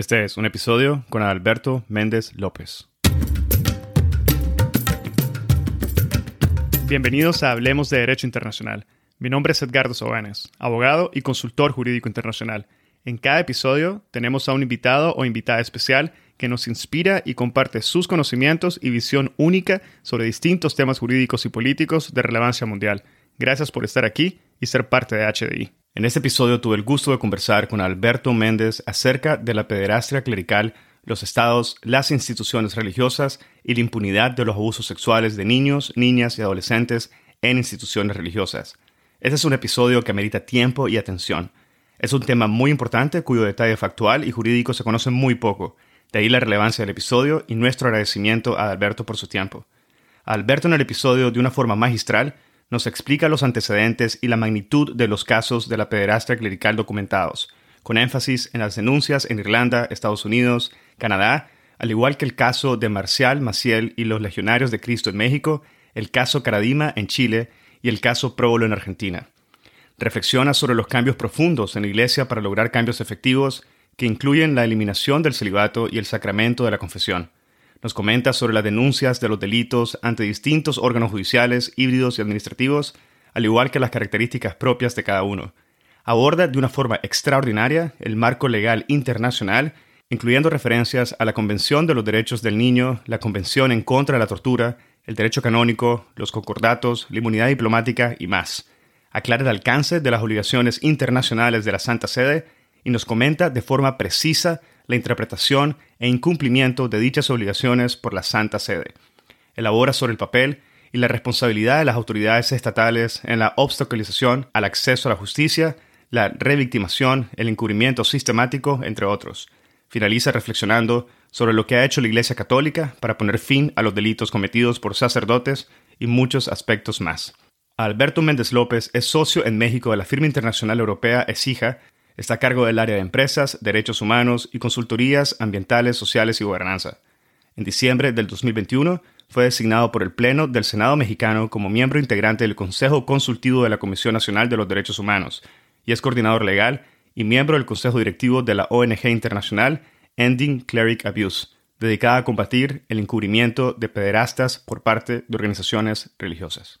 Este es un episodio con Alberto Méndez López. Bienvenidos a Hablemos de Derecho Internacional. Mi nombre es Edgardo Sobanes, abogado y consultor jurídico internacional. En cada episodio tenemos a un invitado o invitada especial que nos inspira y comparte sus conocimientos y visión única sobre distintos temas jurídicos y políticos de relevancia mundial. Gracias por estar aquí y ser parte de HDI. En este episodio tuve el gusto de conversar con Alberto Méndez acerca de la pederastia clerical, los estados, las instituciones religiosas y la impunidad de los abusos sexuales de niños, niñas y adolescentes en instituciones religiosas. Este es un episodio que amerita tiempo y atención. Es un tema muy importante cuyo detalle factual y jurídico se conoce muy poco, de ahí la relevancia del episodio y nuestro agradecimiento a Alberto por su tiempo. Alberto en el episodio, de una forma magistral, nos explica los antecedentes y la magnitud de los casos de la pederastia clerical documentados, con énfasis en las denuncias en Irlanda, Estados Unidos, Canadá, al igual que el caso de Marcial Maciel y los Legionarios de Cristo en México, el caso Caradima en Chile y el caso Próbolo en Argentina. Reflexiona sobre los cambios profundos en la Iglesia para lograr cambios efectivos que incluyen la eliminación del celibato y el sacramento de la confesión nos comenta sobre las denuncias de los delitos ante distintos órganos judiciales, híbridos y administrativos, al igual que las características propias de cada uno. Aborda de una forma extraordinaria el marco legal internacional, incluyendo referencias a la Convención de los Derechos del Niño, la Convención en contra de la tortura, el derecho canónico, los concordatos, la inmunidad diplomática y más. Aclara el alcance de las obligaciones internacionales de la Santa Sede y nos comenta de forma precisa la interpretación e incumplimiento de dichas obligaciones por la Santa Sede. Elabora sobre el papel y la responsabilidad de las autoridades estatales en la obstaculización al acceso a la justicia, la revictimación, el encubrimiento sistemático, entre otros. Finaliza reflexionando sobre lo que ha hecho la Iglesia Católica para poner fin a los delitos cometidos por sacerdotes y muchos aspectos más. Alberto Méndez López es socio en México de la firma internacional europea ESIJA Está a cargo del área de empresas, derechos humanos y consultorías ambientales, sociales y gobernanza. En diciembre del 2021 fue designado por el Pleno del Senado mexicano como miembro integrante del Consejo Consultivo de la Comisión Nacional de los Derechos Humanos y es coordinador legal y miembro del Consejo Directivo de la ONG internacional Ending Cleric Abuse, dedicada a combatir el encubrimiento de pederastas por parte de organizaciones religiosas.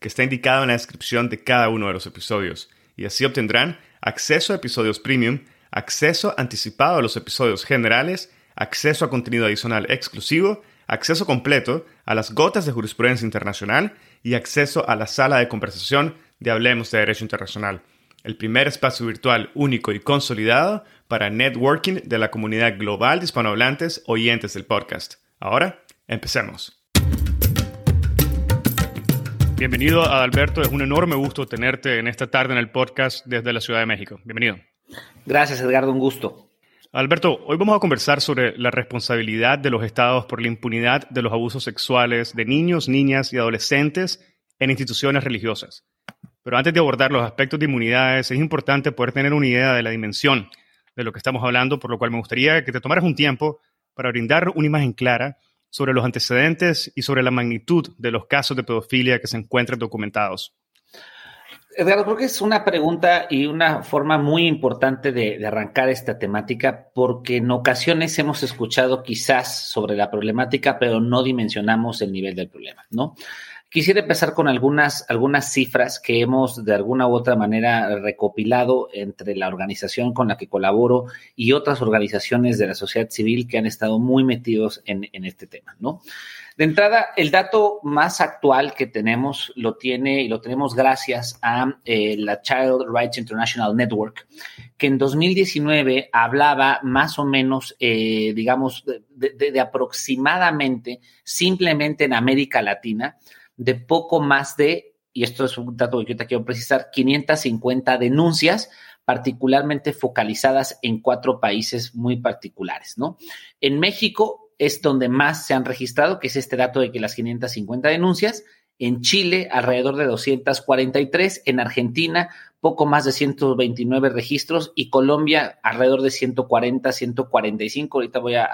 que está indicado en la descripción de cada uno de los episodios. Y así obtendrán acceso a episodios premium, acceso anticipado a los episodios generales, acceso a contenido adicional exclusivo, acceso completo a las gotas de jurisprudencia internacional y acceso a la sala de conversación de Hablemos de Derecho Internacional, el primer espacio virtual único y consolidado para networking de la comunidad global de hispanohablantes oyentes del podcast. Ahora, empecemos. Bienvenido a Alberto, es un enorme gusto tenerte en esta tarde en el podcast desde la Ciudad de México. Bienvenido. Gracias, Edgardo, un gusto. Alberto, hoy vamos a conversar sobre la responsabilidad de los estados por la impunidad de los abusos sexuales de niños, niñas y adolescentes en instituciones religiosas. Pero antes de abordar los aspectos de inmunidades, es importante poder tener una idea de la dimensión de lo que estamos hablando, por lo cual me gustaría que te tomaras un tiempo para brindar una imagen clara sobre los antecedentes y sobre la magnitud de los casos de pedofilia que se encuentran documentados? Edgardo, creo que es una pregunta y una forma muy importante de, de, arrancar esta temática porque en ocasiones hemos escuchado quizás sobre la problemática, pero no dimensionamos el nivel del problema, ¿no? Quisiera empezar con algunas, algunas cifras que hemos de alguna u otra manera recopilado entre la organización con la que colaboro y otras organizaciones de la sociedad civil que han estado muy metidos en, en este tema, ¿no? De entrada, el dato más actual que tenemos lo tiene y lo tenemos gracias a eh, la Child Rights International Network, que en 2019 hablaba más o menos, eh, digamos, de, de, de aproximadamente, simplemente en América Latina, de poco más de, y esto es un dato que yo quiero precisar, 550 denuncias particularmente focalizadas en cuatro países muy particulares, ¿no? En México es donde más se han registrado, que es este dato de que las 550 denuncias, en Chile alrededor de 243, en Argentina poco más de 129 registros y Colombia alrededor de 140, 145, ahorita voy a,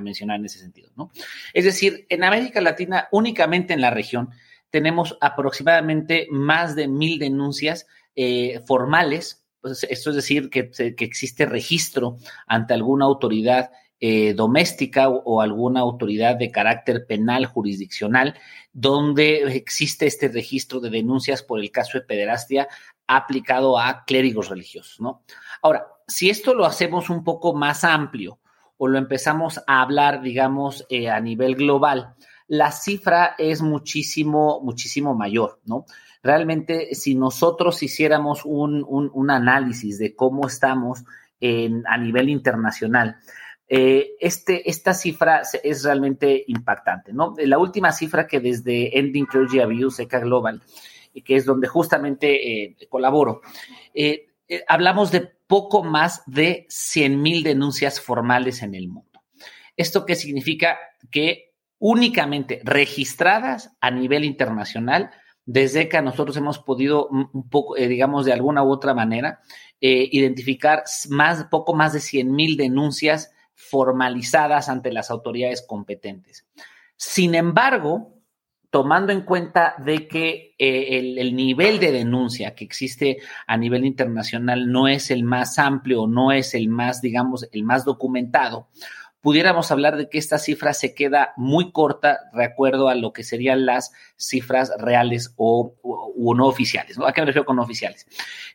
mencionar en ese sentido, ¿no? Es decir, en América Latina, únicamente en la región, tenemos aproximadamente más de mil denuncias eh, formales, pues esto es decir, que, que existe registro ante alguna autoridad eh, doméstica o, alguna autoridad de carácter penal jurisdiccional donde existe este registro de denuncias por el caso de pederastia aplicado a clérigos religiosos, ¿no? Ahora, si esto lo hacemos un poco más amplio o lo empezamos a hablar, digamos, eh, a nivel global, la cifra es muchísimo, muchísimo mayor, ¿no? Realmente, si nosotros hiciéramos un, un, análisis de cómo estamos a nivel internacional, eh, este, esta cifra es realmente impactante, ¿no? La última cifra que desde Ending Clergy Abuse, ECA Global, que es donde justamente eh, colaboro, eh, hablamos de poco más de 100 mil denuncias formales en el mundo. ¿Esto qué significa? Que únicamente registradas a nivel internacional, desde que nosotros hemos podido un poco, digamos, de alguna u otra manera, identificar más, poco más de 100 mil denuncias formalizadas ante las autoridades competentes. Sin embargo, tomando en cuenta de que eh, el, nivel de denuncia que existe a nivel internacional no es el más amplio, no es el más, digamos, el más documentado, pudiéramos hablar de que esta cifra se queda muy corta de acuerdo a lo que serían las cifras reales o, no oficiales. ¿no? ¿A qué me refiero con no oficiales?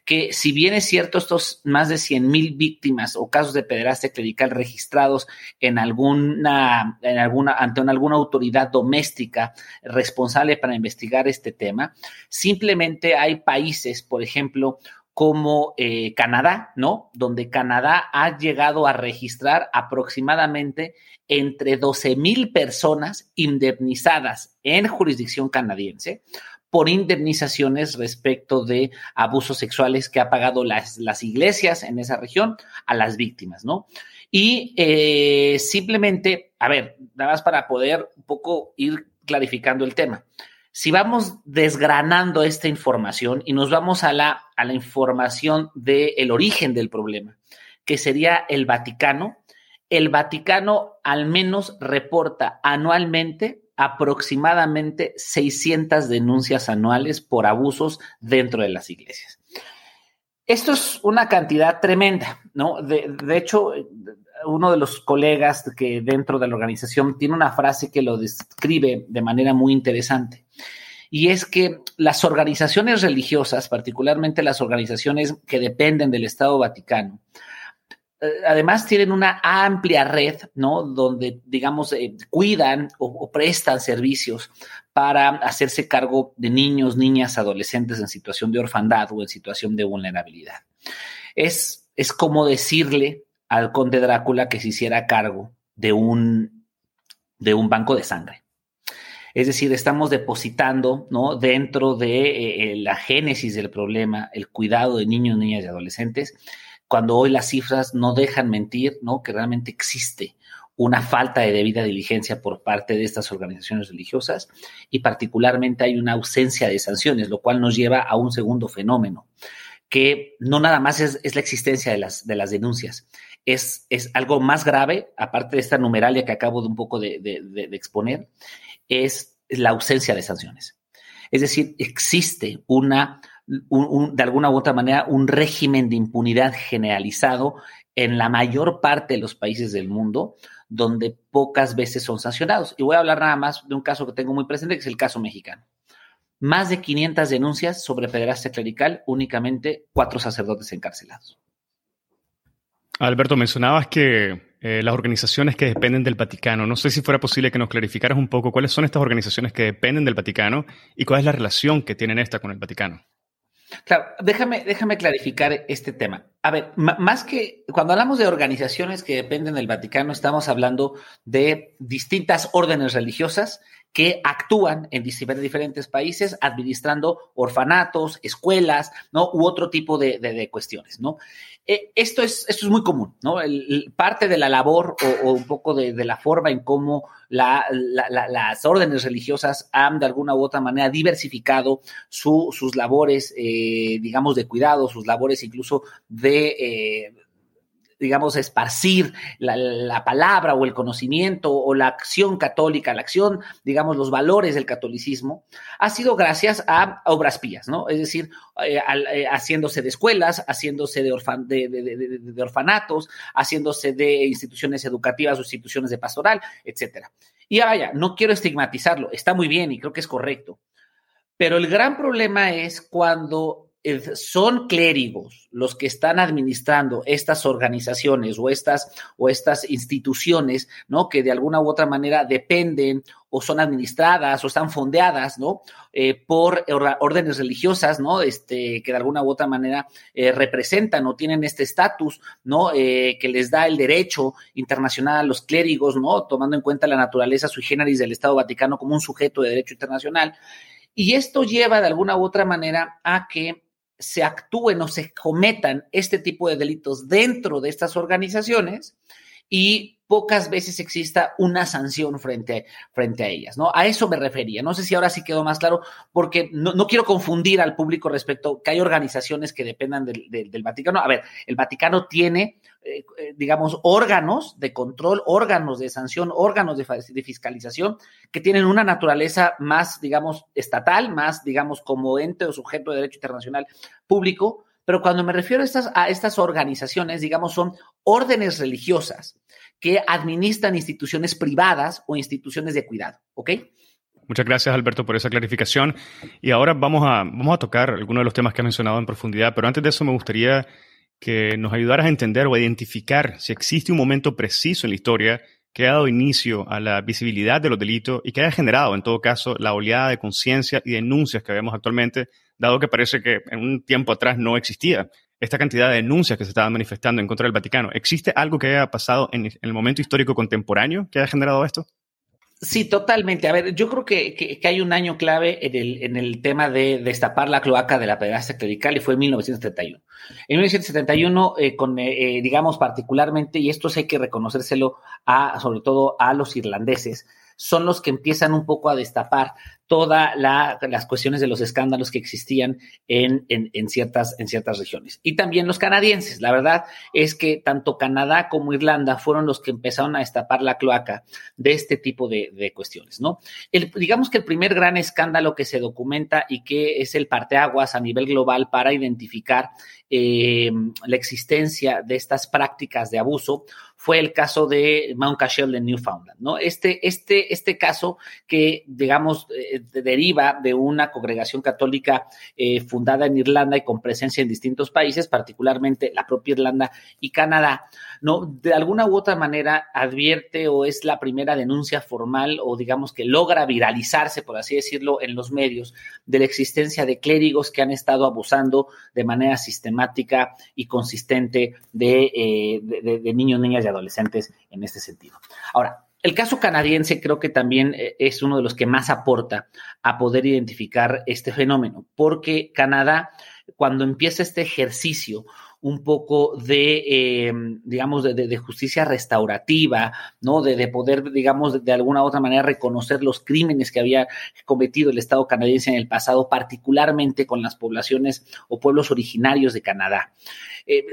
Que si bien es cierto, estos más de 100 mil víctimas o casos de pederastia clerical registrados en alguna, en alguna, ante alguna autoridad doméstica responsable para investigar este tema, simplemente hay países, por ejemplo, como eh, Canadá, ¿no? Donde Canadá ha llegado a registrar aproximadamente entre 12 mil personas indemnizadas en jurisdicción canadiense por indemnizaciones respecto de abusos sexuales que ha pagado las, las iglesias en esa región a las víctimas, ¿no? Y eh, simplemente, a ver, nada más para poder un poco ir clarificando el tema si vamos desgranando esta información y nos vamos a la, a la información del origen del problema, que sería el Vaticano, el Vaticano al menos reporta anualmente aproximadamente 600 denuncias anuales por abusos dentro de las iglesias. Esto es una cantidad tremenda, ¿no? De, de hecho, uno de los colegas que dentro de la organización tiene una frase que lo describe de manera muy interesante. Y es que las organizaciones religiosas, particularmente las organizaciones que dependen del Estado Vaticano, eh, además tienen una amplia red, ¿no? Donde, digamos, eh, cuidan o, prestan servicios para hacerse cargo de niños, niñas, adolescentes en situación de orfandad o en situación de vulnerabilidad. Es, es como decirle al conde Drácula que se hiciera cargo de un, de un banco de sangre. Es decir, estamos depositando ¿no? dentro de eh, eh, la génesis del problema el cuidado de niños, niñas y adolescentes, cuando hoy las cifras no dejan mentir, ¿no? que realmente existe una falta de debida diligencia por parte de estas organizaciones religiosas y particularmente hay una ausencia de sanciones, lo cual nos lleva a un segundo fenómeno, que no nada más es, es la existencia de las, de las denuncias, es, es, algo más grave, aparte de esta numeralia que acabo de un poco de, exponer, es la ausencia de sanciones. Es decir, existe una, de alguna u otra manera, un régimen de impunidad generalizado en la mayor parte de los países del mundo, donde pocas veces son sancionados. Y voy a hablar nada más de un caso que tengo muy presente, que es el caso mexicano. Más de 500 denuncias sobre pederastia clerical, únicamente cuatro sacerdotes encarcelados. Alberto, mencionabas que eh, las organizaciones que dependen del Vaticano, no sé si fuera posible que nos clarificaras un poco cuáles son estas organizaciones que dependen del Vaticano y cuál es la relación que tienen esta con el Vaticano. Claro, déjame, déjame clarificar este tema. A ver, más que cuando hablamos de organizaciones que dependen del Vaticano, estamos hablando de distintas órdenes religiosas que actúan en diferentes países administrando orfanatos, escuelas, ¿no? U otro tipo de, cuestiones, ¿no? Eh, esto, es, esto es muy común, ¿no? parte de la labor o, un poco de, la forma en cómo las órdenes religiosas han de alguna u otra manera diversificado sus labores, eh, digamos, de cuidado, sus labores incluso de... Eh, digamos, esparcir la, palabra o el conocimiento o la acción católica, la acción, digamos, los valores del catolicismo, ha sido gracias a obras pías, ¿no? Es decir, eh, eh, haciéndose de escuelas, haciéndose de, de, orfanatos, haciéndose de instituciones educativas o instituciones de pastoral, etcétera. Y vaya, no quiero estigmatizarlo, está muy bien y creo que es correcto. Pero el gran problema es cuando son clérigos los que están administrando estas organizaciones o estas, o estas instituciones, ¿no? Que de alguna u otra manera dependen o son administradas o están fondeadas, ¿no? Eh, por órdenes religiosas, ¿no? Este, que de alguna u otra manera eh, representan o tienen este estatus, ¿no? Eh, que les da el derecho internacional a los clérigos, ¿no? Tomando en cuenta la naturaleza sui generis del Estado Vaticano como un sujeto de derecho internacional. Y esto lleva de alguna u otra manera a que se actúen o se cometan este tipo de delitos dentro de estas organizaciones y pocas veces exista una sanción frente, frente a ellas, ¿no? A eso me refería. No sé si ahora sí quedó más claro, porque no, quiero confundir al público respecto que hay organizaciones que dependan del, del, Vaticano. A ver, el Vaticano tiene, eh, eh, digamos, órganos de control, órganos de sanción, órganos de, de, fiscalización que tienen una naturaleza más, digamos, estatal, más, digamos, como ente o sujeto de derecho internacional público. Pero cuando me refiero a estas, a estas organizaciones, digamos, son órdenes religiosas que administran instituciones privadas o instituciones de cuidado. ¿Ok? Muchas gracias, Alberto, por esa clarificación. Y ahora vamos a, vamos a tocar algunos de los temas que ha mencionado en profundidad, pero antes de eso me gustaría que nos ayudaras a entender o a identificar si existe un momento preciso en la historia que ha dado inicio a la visibilidad de los delitos y que haya generado, en todo caso, la oleada de conciencia y denuncias que vemos actualmente, dado que parece que en un tiempo atrás no existía esta cantidad de denuncias que se estaban manifestando en contra del Vaticano. ¿Existe algo que haya pasado en, el momento histórico contemporáneo que haya generado esto? Sí, totalmente. A ver, yo creo que, hay un año clave en el, en el, tema de destapar la cloaca de la pederastia clerical y fue en 1971. En 1971, eh, con, eh, eh, digamos, particularmente, y esto hay que reconocérselo a, sobre todo a los irlandeses, son los que empiezan un poco a destapar todas las cuestiones de los escándalos que existían en, en, ciertas, en ciertas regiones. Y también los canadienses. La verdad es que tanto Canadá como Irlanda fueron los que empezaron a destapar la cloaca de este tipo de, cuestiones, ¿no? Digamos que el primer gran escándalo que se documenta y que es el parteaguas a nivel global para identificar eh, la existencia de estas prácticas de abuso fue el caso de Mount Cashel de Newfoundland, ¿no? Este, este, este caso que, digamos, eh, deriva de una congregación católica eh, fundada en Irlanda y con presencia en distintos países, particularmente la propia Irlanda y Canadá, ¿no? De alguna u otra manera advierte o es la primera denuncia formal o digamos que logra viralizarse, por así decirlo, en los medios de la existencia de clérigos que han estado abusando de manera sistemática y consistente de, eh, de niños, niñas y adolescentes en este sentido. Ahora, el caso canadiense creo que también eh, es uno de los que más aporta a poder identificar este fenómeno, porque Canadá, cuando empieza este ejercicio un poco de, em, digamos, de, justicia restaurativa, ¿no? De, poder, digamos, de, alguna u otra manera reconocer los crímenes que había cometido el Estado canadiense en el pasado, particularmente con las poblaciones o pueblos originarios de Canadá. Eh,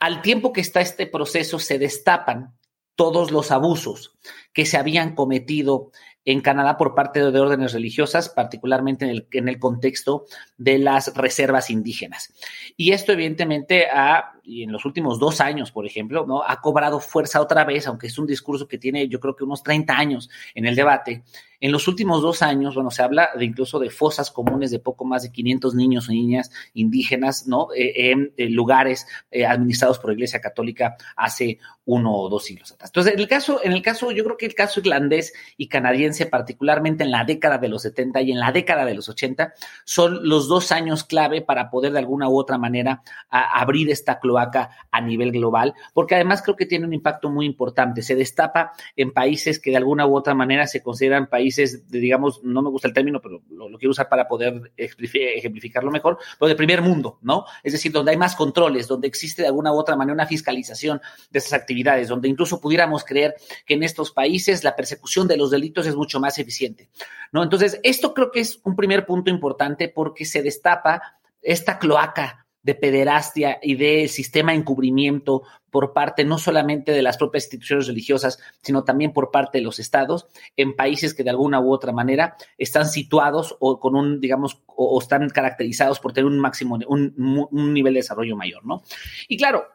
al tiempo que está este proceso, se destapan todos los abusos que se habían cometido en Canadá por parte de órdenes religiosas, particularmente en el, contexto de las reservas indígenas. Y esto evidentemente ha, y en los últimos dos años, por ejemplo, ¿no? ha cobrado fuerza otra vez, aunque es un discurso que tiene yo creo que unos 30 años en el debate, en los últimos dos años, bueno, se habla de incluso de fosas comunes de poco más de 500 niños o niñas indígenas, ¿no? Eh, en, lugares eh, administrados por la Iglesia Católica hace uno o dos siglos atrás. Entonces, en el caso, en el caso, yo creo que el caso irlandés y canadiense, particularmente en la década de los 70 y en la década de los 80, son los dos años clave para poder de alguna u otra manera abrir esta cloaca cloaca a nivel global, porque además creo que tiene un impacto muy importante. Se destapa en países que de alguna u otra manera se consideran países, digamos, no me gusta el término, pero lo, quiero usar para poder ejemplificarlo mejor, pero de primer mundo, ¿no? Es decir, donde hay más controles, donde existe de alguna u otra manera una fiscalización de esas actividades, donde incluso pudiéramos creer que en estos países la persecución de los delitos es mucho más eficiente, ¿no? Entonces, esto creo que es un primer punto importante porque se destapa esta cloaca de pederastia y de sistema de encubrimiento por parte no solamente de las propias instituciones religiosas, sino también por parte de los estados en países que de alguna u otra manera están situados o con un, digamos, o, están caracterizados por tener un máximo, un, un, nivel de desarrollo mayor, ¿no? Y claro,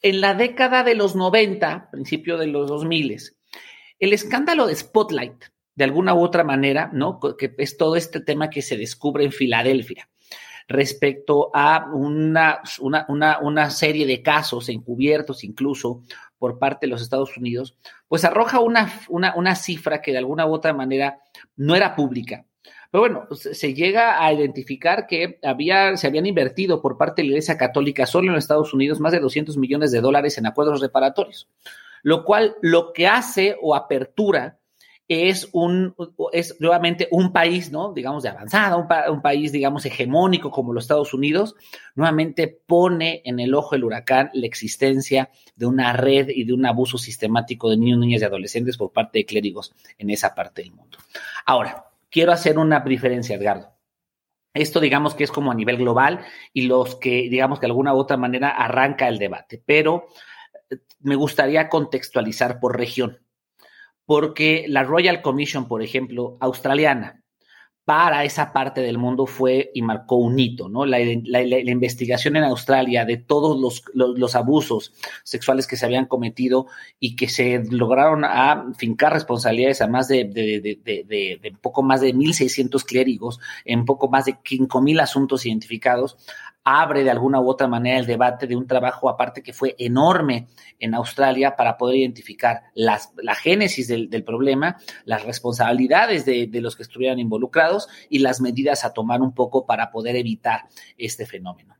en la década de los 90, principio de los 2000, el escándalo de Spotlight, de alguna u otra manera, ¿no? Que es todo este tema que se descubre en Filadelfia respecto a una, una, una, serie de casos encubiertos incluso por parte de los Estados Unidos, pues arroja una, una, cifra que de alguna u otra manera no era pública. Pero bueno, se llega a identificar que había, se habían invertido por parte de la Iglesia Católica solo en los Estados Unidos más de 200 millones de dólares en acuerdos reparatorios, lo cual lo que hace o apertura es un, es nuevamente un país, ¿no? Digamos, de avanzada, un, país, digamos, hegemónico como los Estados Unidos, nuevamente pone en el ojo del huracán la existencia de una red y de un abuso sistemático de niños, niñas y adolescentes por parte de clérigos en esa parte del mundo. Ahora, quiero hacer una diferencia, Edgardo. Esto digamos que es como a nivel global y los que digamos que de alguna u otra manera arranca el debate, pero eh, me gustaría contextualizar por región porque la Royal Commission, por ejemplo, australiana, para esa parte del mundo fue y marcó un hito, ¿no? La, investigación en Australia de todos los, abusos sexuales que se habían cometido y que se lograron a fincar responsabilidades a más de, poco más de 1.600 clérigos en poco más de 5.000 asuntos identificados, abre de alguna u otra manera el debate de un trabajo aparte que fue enorme en Australia para poder identificar la génesis del, problema, las responsabilidades de, de, los que estuvieran involucrados y las medidas a tomar un poco para poder evitar este fenómeno.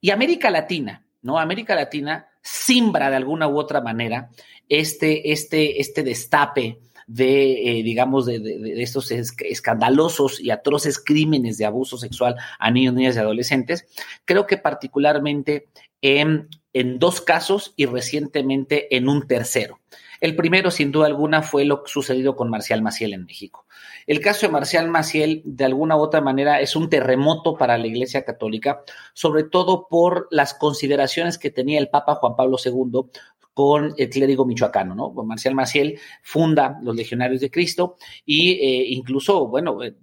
Y América Latina, ¿no? América Latina simbra de alguna u otra manera este, este, este destape de, eh, digamos, de, de, estos escandalosos y atroces crímenes de abuso sexual a niños, niñas y adolescentes, creo que particularmente en, en dos casos y recientemente en un tercero. El primero, sin duda alguna, fue lo sucedido con Marcial Maciel en México. El caso de Marcial Maciel, de alguna u otra manera, es un terremoto para la Iglesia Católica, sobre todo por las consideraciones que tenía el Papa Juan Pablo II con el clérigo michoacano, ¿no? Marcial Maciel funda los Legionarios de Cristo y eh, incluso, bueno, eh,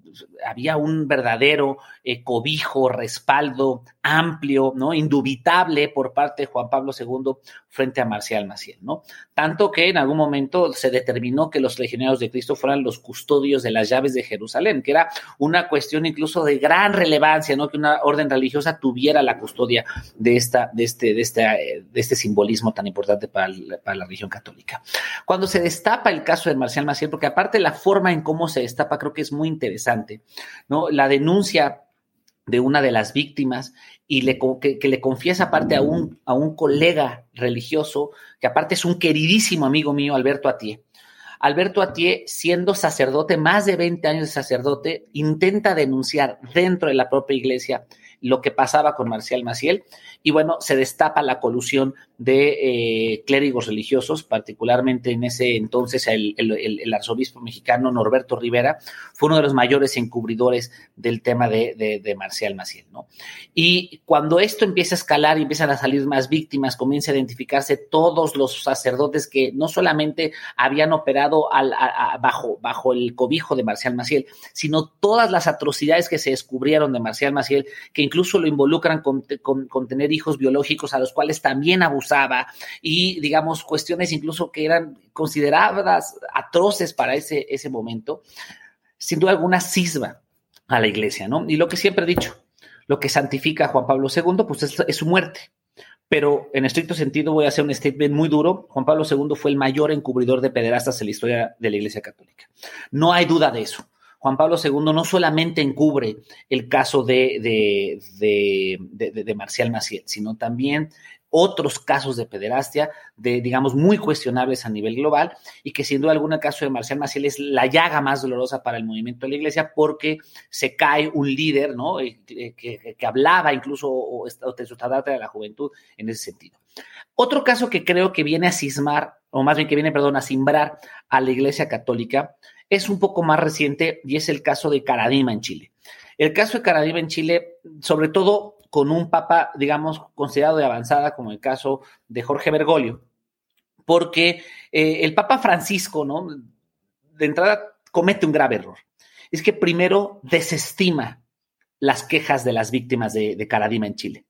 había un verdadero eh, cobijo, respaldo amplio, ¿no? Indubitable por parte de Juan Pablo II frente a Marcial Maciel, ¿no? Tanto que en algún momento se determinó que los legionarios de Cristo fueran los custodios de las llaves de Jerusalén, que era una cuestión incluso de gran relevancia, ¿no? Que una orden religiosa tuviera la custodia de esta, de este, de este, de este simbolismo tan importante para, para la religión católica. Cuando se destapa el caso de Marcial Maciel, porque aparte la forma en cómo se destapa creo que es muy interesante, ¿no? La denuncia de una de las víctimas y que, le confiesa aparte a un, a un colega religioso, que aparte es un queridísimo amigo mío, Alberto Atié. Alberto Atié, siendo sacerdote, más de 20 años de sacerdote, intenta denunciar dentro de la propia iglesia lo que pasaba con Marcial Maciel y bueno, se destapa la colusión de eh, clérigos religiosos, particularmente en ese entonces el, arzobispo mexicano Norberto Rivera fue uno de los mayores encubridores del tema de, Marcial Maciel, ¿no? Y cuando esto empieza a escalar y empiezan a salir más víctimas, comienza a identificarse todos los sacerdotes que no solamente habían operado bajo, bajo el cobijo de Marcial Maciel, sino todas las atrocidades que se descubrieron de Marcial Maciel, que incluso lo involucran con, con tener hijos biológicos a los cuales también abusaba y, digamos, cuestiones incluso que eran consideradas atroces para ese, ese momento, sin duda alguna cisma a la iglesia, ¿no? Y lo que siempre he dicho, lo que santifica a Juan Pablo II, pues es, su muerte. Pero en estricto sentido voy a hacer un statement muy duro. Juan Pablo II fue el mayor encubridor de pederastas en la historia de la Iglesia Católica. No hay duda de eso. Juan Pablo II no solamente encubre el caso de, de, de, de Marcial Maciel, sino también otros casos de pederastia, de, digamos, muy cuestionables a nivel global, y que sin duda alguna el caso de Marcial Maciel es la llaga más dolorosa para el movimiento de la iglesia porque se cae un líder, ¿no? Eh, que, hablaba incluso o, de su de la juventud en ese sentido. Otro caso que creo que viene a cismar, o más bien que viene, perdón, a simbrar a la iglesia católica, es un poco más reciente y es el caso de Caradima en Chile. El caso de Caradima en Chile, sobre todo con un papa, digamos, considerado de avanzada, como el caso de Jorge Bergoglio, porque eh, el papa Francisco, ¿no? De entrada comete un grave error. Es que primero desestima las quejas de las víctimas de, de en Chile.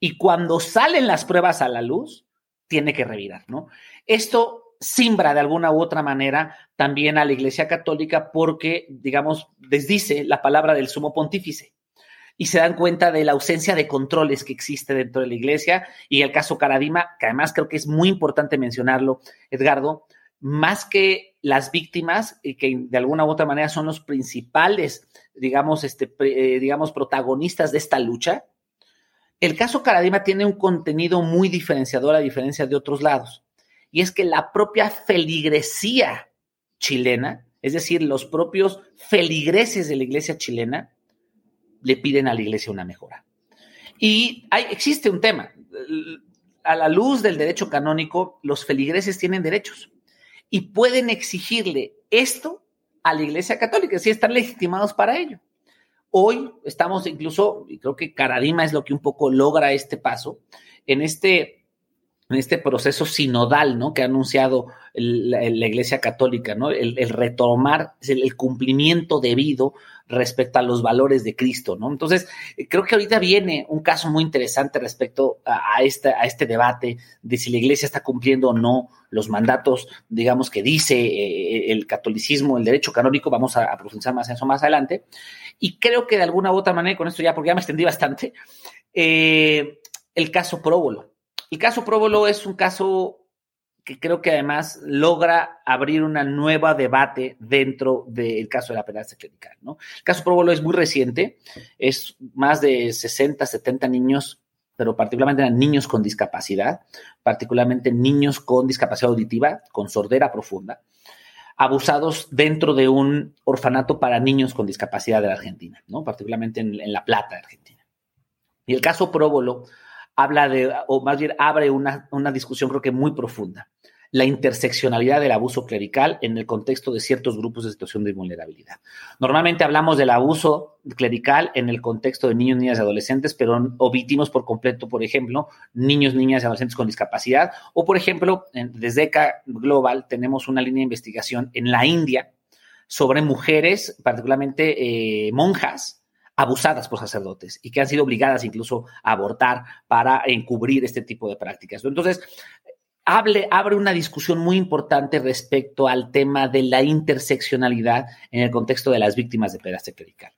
Y cuando salen las pruebas a la luz, tiene que revirar, ¿no? Esto simbra de alguna u otra manera también a la Iglesia Católica porque, digamos, desdice la palabra del sumo pontífice y se dan cuenta de la ausencia de controles que existe dentro de la Iglesia. Y el caso Caradima, que además creo que es muy importante mencionarlo, Edgardo, más que las víctimas, y que de alguna u otra manera son los principales, digamos, este, eh, digamos, protagonistas de esta lucha, el caso Caradima tiene un contenido muy diferenciador a diferencia de otros lados. Y es que la propia feligresía chilena, es decir, los propios feligreses de la iglesia chilena, le piden a la iglesia una mejora. Y hay, existe un tema. A la luz del derecho canónico, los feligreses tienen derechos y pueden exigirle esto a la iglesia católica, si están legitimados para ello. Hoy estamos incluso, y creo que Caradima es lo que un poco logra este paso, en este en este proceso sinodal, ¿no? Que ha anunciado la, Iglesia Católica, ¿no? El, retomar el, cumplimiento debido respecto a los valores de Cristo, ¿no? Entonces, eh, creo que ahorita viene un caso muy interesante respecto a, este, a este debate de si la Iglesia está cumpliendo o no los mandatos, digamos, que dice eh, el catolicismo, el derecho canónico, vamos a, profundizar más en eso más adelante. Y creo que de alguna u otra manera, con esto ya, porque ya me extendí bastante, eh, el caso Próbolo. El caso Próbolo es un caso que creo que además logra abrir una nueva debate dentro del caso de la pena clerical. El caso Próbolo es muy reciente, es más de 60, 70 niños, pero particularmente eran niños con discapacidad, particularmente niños con discapacidad auditiva, con sordera profunda, abusados dentro de un orfanato para niños con discapacidad de la Argentina, ¿no? particularmente en, en La Plata, Argentina. Y el caso Próbolo habla de, o más bien abre una, discusión creo que muy profunda, la interseccionalidad del abuso clerical en el contexto de ciertos grupos de situación de vulnerabilidad. Normalmente hablamos del abuso clerical en el contexto de niños, niñas y adolescentes, pero omitimos por completo, por ejemplo, niños, niñas y adolescentes con discapacidad, o por ejemplo, desde ECA Global tenemos una línea de investigación en la India sobre mujeres, particularmente eh, monjas, abusadas por sacerdotes y que han sido obligadas incluso a abortar para encubrir este tipo de prácticas. Entonces, abre una discusión muy importante respecto al tema de la interseccionalidad en el contexto de las víctimas de pederastia clerical.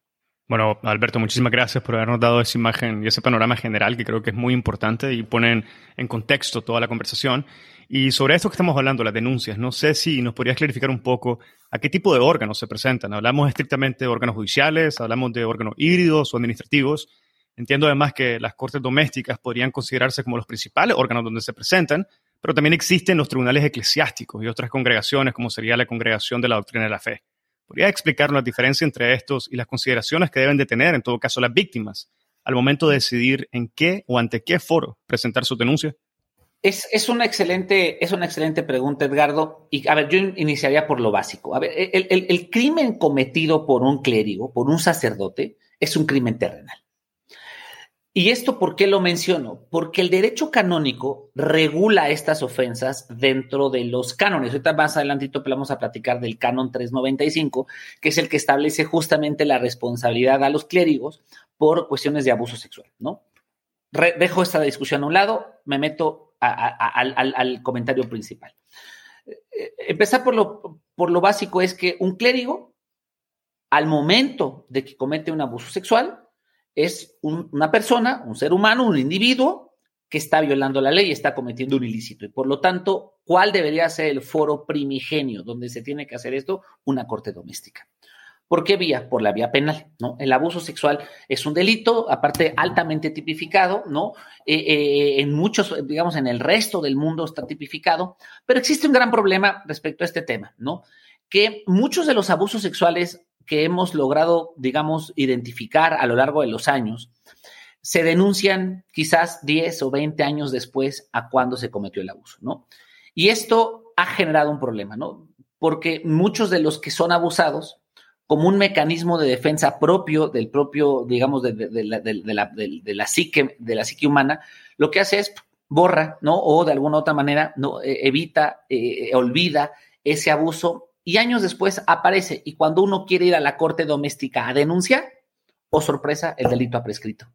Bueno, Alberto, muchísimas gracias por habernos dado esa imagen y ese panorama general que creo que es muy importante y ponen en contexto toda la conversación. Y sobre esto que estamos hablando, las denuncias, no sé si nos podrías clarificar un poco a qué tipo de órganos se presentan. ¿Hablamos estrictamente de órganos judiciales? ¿Hablamos de órganos híbridos o administrativos? Entiendo además que las cortes domésticas podrían considerarse como los principales órganos donde se presentan, pero también existen los tribunales eclesiásticos y otras congregaciones, como sería la Congregación de la Doctrina de la Fe. ¿Podría explicarnos la diferencia entre estos y las consideraciones que deben de tener, en todo caso, las víctimas al momento de decidir en qué o ante qué foro presentar su denuncia? Es, una excelente, es una excelente pregunta, Edgardo. Y a ver, yo iniciaría por lo básico. A ver, el, crimen cometido por un clérigo, por un sacerdote, es un crimen terrenal. ¿Y esto por qué lo menciono? Porque el derecho canónico regula estas ofensas dentro de los cánones. Ahorita más adelantito vamos a platicar del canon 395, que es el que establece justamente la responsabilidad a los clérigos por cuestiones de abuso sexual, ¿no? dejo esta discusión a un lado, me meto al, comentario principal. Eh, empezar por lo, por lo básico es que un clérigo, al momento de que comete un abuso sexual, es una persona, un ser humano, un individuo que está violando la ley, está cometiendo un ilícito. Y por lo tanto, ¿cuál debería ser el foro primigenio donde se tiene que hacer esto? Una corte doméstica. ¿Por qué vía? Por la vía penal, ¿no? El abuso sexual es un delito, aparte altamente tipificado, ¿no? Eh, eh, en muchos, digamos, en el resto del mundo está tipificado, pero existe un gran problema respecto a este tema, ¿no? Que muchos de los abusos sexuales que hemos logrado, digamos, identificar a lo largo de los años, se denuncian quizás 10 o 20 años después a cuando se cometió el abuso, ¿no? Y esto ha generado un problema, ¿no? Porque muchos de los que son abusados como un mecanismo de defensa propio del propio, digamos, de, la, psique, de la psique humana, lo que hace es borra, ¿no? O de alguna otra manera no e, evita, eh, olvida ese abuso y años después aparece y cuando uno quiere ir a la corte doméstica a denunciar, o oh, sorpresa, el delito ha prescrito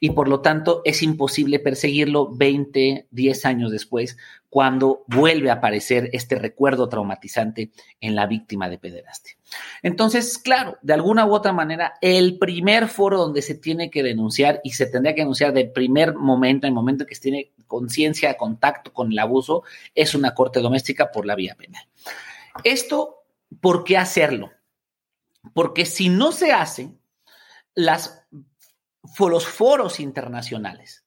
y por lo tanto es imposible perseguirlo 20, 10 años después, cuando vuelve a aparecer este recuerdo traumatizante en la víctima de pederastia. Entonces, claro, de alguna u otra manera, el primer foro donde se tiene que denunciar y se tendría que denunciar de primer momento, en el momento que se tiene conciencia, contacto con el abuso, es una corte doméstica por la vía penal. Esto, ¿por qué hacerlo? Porque si no se hace, las los foros internacionales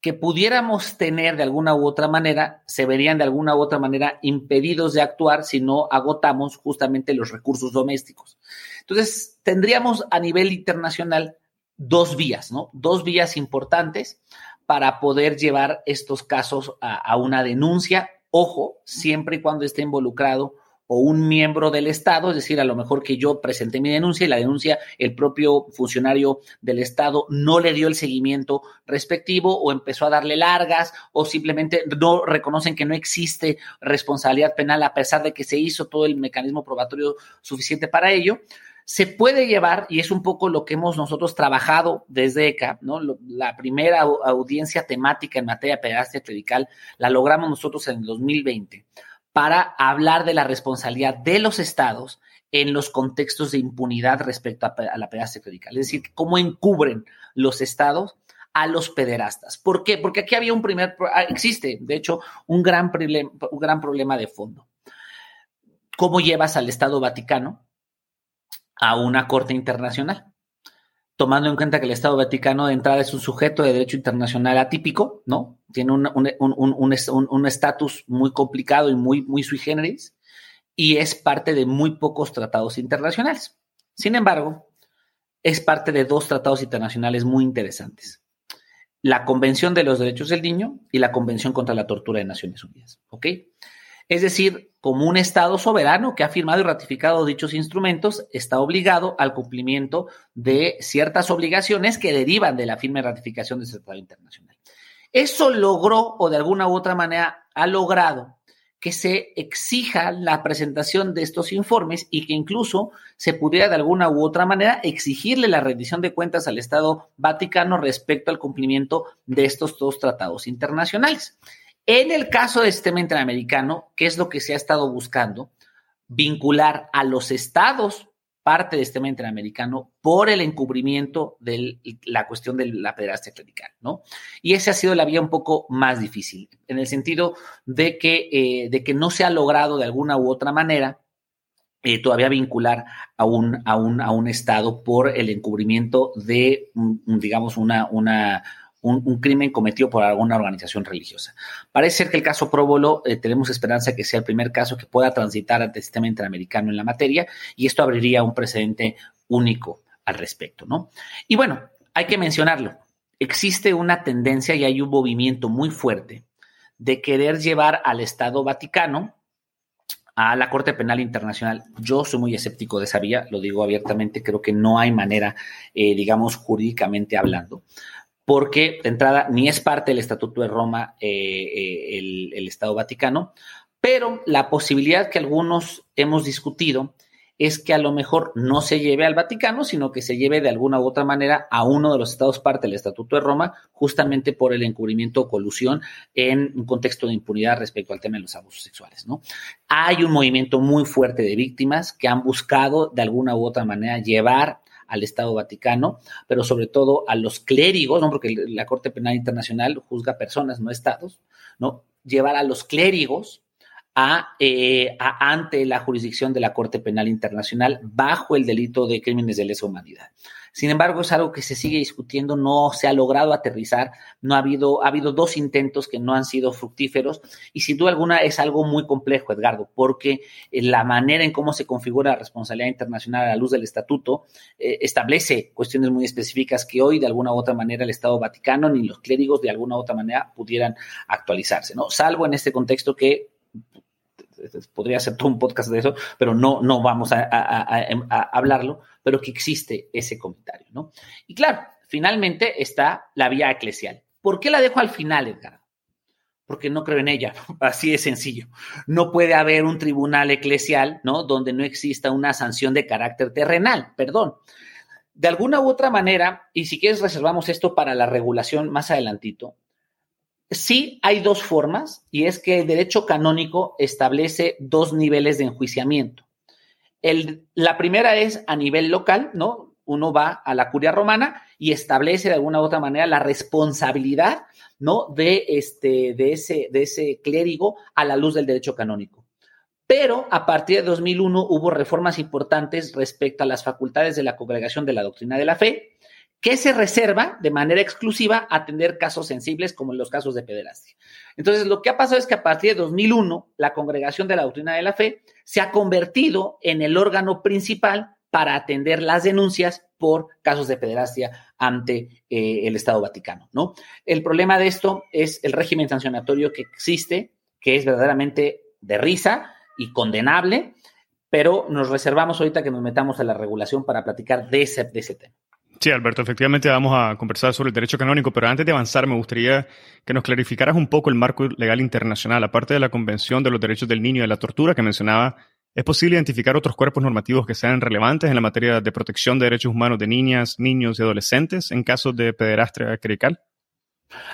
que pudiéramos tener de alguna u otra manera, se verían de alguna u otra manera impedidos de actuar si no agotamos justamente los recursos domésticos. Entonces, tendríamos a nivel internacional dos vías, ¿no? Dos vías importantes para poder llevar estos casos a, a una denuncia. Ojo, siempre y cuando esté involucrado o un miembro del Estado, es decir, a lo mejor que yo presenté mi denuncia y la denuncia el propio funcionario del Estado no le dio el seguimiento respectivo o empezó a darle largas o simplemente no reconocen que no existe responsabilidad penal a pesar de que se hizo todo el mecanismo probatorio suficiente para ello. Se puede llevar, y es un poco lo que hemos nosotros trabajado desde ECA, ¿no? La primera audiencia temática en materia de pederastia clerical la logramos nosotros en el 2020 para hablar de la responsabilidad de los estados en los contextos de impunidad respecto a, la pederastia clerical. Es decir, cómo encubren los estados a los pederastas. ¿Por qué? Porque aquí había un primer, ah, existe, de hecho, un gran, un gran problema de fondo. ¿Cómo llevas al Estado Vaticano a una corte internacional? Tomando en cuenta que el Estado Vaticano de entrada es un sujeto de derecho internacional atípico, ¿no? Tiene un estatus muy complicado y muy, muy sui generis, y es parte de muy pocos tratados internacionales. Sin embargo, es parte de dos tratados internacionales muy interesantes. La Convención de los Derechos del Niño y la Convención contra la Tortura de Naciones Unidas, ¿ok? Es decir, como un Estado soberano que ha firmado y ratificado dichos instrumentos, está obligado al cumplimiento de ciertas obligaciones que derivan de la firme ratificación de ese tratado internacional. Eso logró, o de alguna u otra manera ha logrado, que se exija la presentación de estos informes y que incluso se pudiera de alguna u otra manera exigirle la rendición de cuentas al Estado Vaticano respecto al cumplimiento de estos dos tratados internacionales. En el caso de sistema interamericano, ¿qué es lo que se ha estado buscando? Vincular a los estados parte del sistema interamericano por el encubrimiento de la cuestión de la pederastia clerical, ¿no? Y esa ha sido la vía un poco más difícil, en el sentido de que, eh, de que no se ha logrado de alguna u otra manera eh, todavía vincular a un, a, un, a un Estado por el encubrimiento de, digamos, una, una, un, crimen cometido por alguna organización religiosa. Parece ser que el caso Próbolo eh, tenemos esperanza que sea el primer caso que pueda transitar ante el sistema interamericano en la materia y esto abriría un precedente único al respecto, ¿no? Y bueno, hay que mencionarlo. Existe una tendencia y hay un movimiento muy fuerte de querer llevar al Estado Vaticano a la Corte Penal Internacional. Yo soy muy escéptico de esa vía, lo digo abiertamente, creo que no hay manera, eh, digamos, jurídicamente hablando, porque de entrada ni es parte del Estatuto de Roma eh, eh, el, Estado Vaticano, pero la posibilidad que algunos hemos discutido es que a lo mejor no se lleve al Vaticano, sino que se lleve de alguna u otra manera a uno de los estados parte del Estatuto de Roma, justamente por el encubrimiento o colusión en un contexto de impunidad respecto al tema de los abusos sexuales, ¿no? Hay un movimiento muy fuerte de víctimas que han buscado de alguna u otra manera llevar al Estado Vaticano, pero sobre todo a los clérigos, ¿no? porque la Corte Penal Internacional juzga personas, no estados, ¿no? Llevar a los clérigos eh, a, ante la jurisdicción de la Corte Penal Internacional bajo el delito de crímenes de lesa humanidad. Sin embargo, es algo que se sigue discutiendo, no se ha logrado aterrizar, no ha habido, ha habido dos intentos que no han sido fructíferos y sin duda alguna es algo muy complejo, Edgardo, porque eh, la manera en cómo se configura la responsabilidad internacional a la luz del estatuto eh, establece cuestiones muy específicas que hoy de alguna u otra manera el Estado Vaticano ni los clérigos de alguna u otra manera pudieran actualizarse, ¿no? Salvo en este contexto que podría ser todo un podcast de eso, pero no, no vamos a, hablarlo, pero que existe ese comentario, ¿no? Y claro, finalmente está la vía eclesial. ¿Por qué la dejo al final, Edgar? Porque no creo en ella, así de sencillo. No puede haber un tribunal eclesial, ¿no? Donde no exista una sanción de carácter terrenal, perdón. De alguna u otra manera, y si quieres reservamos esto para la regulación más adelantito, Sí hay dos formas y es que el derecho canónico establece dos niveles de enjuiciamiento. La primera es a nivel local, ¿no? Uno va a la curia romana y establece de alguna u otra manera la responsabilidad, ¿no? De, este, de, ese, de ese clérigo a la luz del derecho canónico. Pero a partir de 2001 hubo reformas importantes respecto a las facultades de la Congregación de la Doctrina de la Fe, que se reserva de manera exclusiva atender casos sensibles como los casos de pederastia. Entonces, lo que ha pasado es que a partir de 2001, la Congregación de la Doctrina de la Fe se ha convertido en el órgano principal para atender las denuncias por casos de pederastia ante eh, el Estado Vaticano, ¿no? El problema de esto es el régimen sancionatorio que existe, que es verdaderamente de risa y condenable, pero nos reservamos ahorita que nos metamos a la regulación para platicar de ese, de ese tema. Sí, Alberto, efectivamente vamos a conversar sobre el derecho canónico, pero antes de avanzar me gustaría que nos clarificaras un poco el marco legal internacional. Aparte de la Convención de los Derechos del Niño y de la Tortura que mencionaba, ¿es posible identificar otros cuerpos normativos que sean relevantes en la materia de protección de derechos humanos de niñas, niños y adolescentes en casos de pederastia clerical?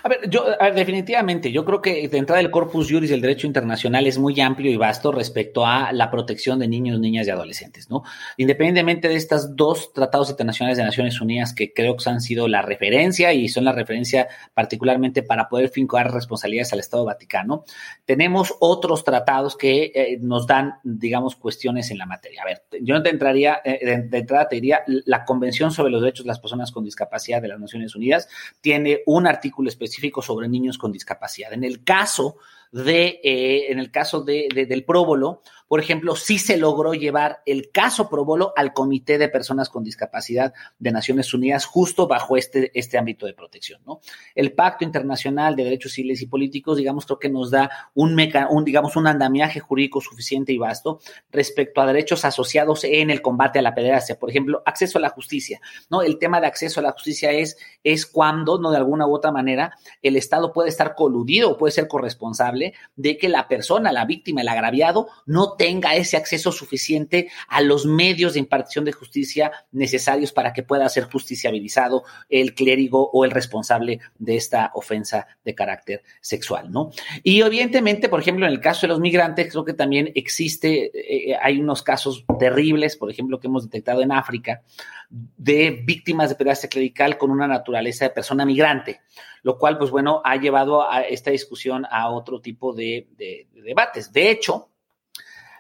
A ver, yo, definitivamente, yo creo que de entrada el corpus juris del derecho internacional es muy amplio y vasto respecto a la protección de niños, niñas y adolescentes, ¿no? Independientemente de estos dos tratados internacionales de Naciones Unidas que creo que han sido la referencia y son la referencia particularmente para poder fincar responsabilidades al Estado Vaticano, tenemos otros tratados que eh, nos dan, digamos, cuestiones en la materia. A ver, yo te entraría, eh, de entrada te diría, la Convención sobre los Derechos de las Personas con Discapacidad de las Naciones Unidas tiene un artículo específico sobre niños con discapacidad. En el caso de, eh, en el caso de, del próbolo, por ejemplo, sí se logró llevar el caso próbolo al Comité de Personas con Discapacidad de Naciones Unidas justo bajo este, este ámbito de protección, ¿no? El Pacto Internacional de Derechos Civiles y Políticos, digamos, creo que nos da un, un, digamos, un andamiaje jurídico suficiente y vasto respecto a derechos asociados en el combate a la pederastia. Por ejemplo, acceso a la justicia, ¿no? El tema de acceso a la justicia es, es cuando, ¿no? De alguna u otra manera, el Estado puede estar coludido o puede ser corresponsable de que la persona, la víctima, el agraviado, no tenga ese acceso suficiente a los medios de impartición de justicia necesarios para que pueda ser justiciabilizado el clérigo o el responsable de esta ofensa de carácter sexual, ¿no? Y evidentemente, por ejemplo, en el caso de los migrantes, creo que también existe, eh, hay unos casos terribles, por ejemplo, que hemos detectado en África, de víctimas de pederastia clerical con una naturaleza de persona migrante, lo cual, pues bueno, ha llevado a esta discusión a otro tipo de, debates. De hecho,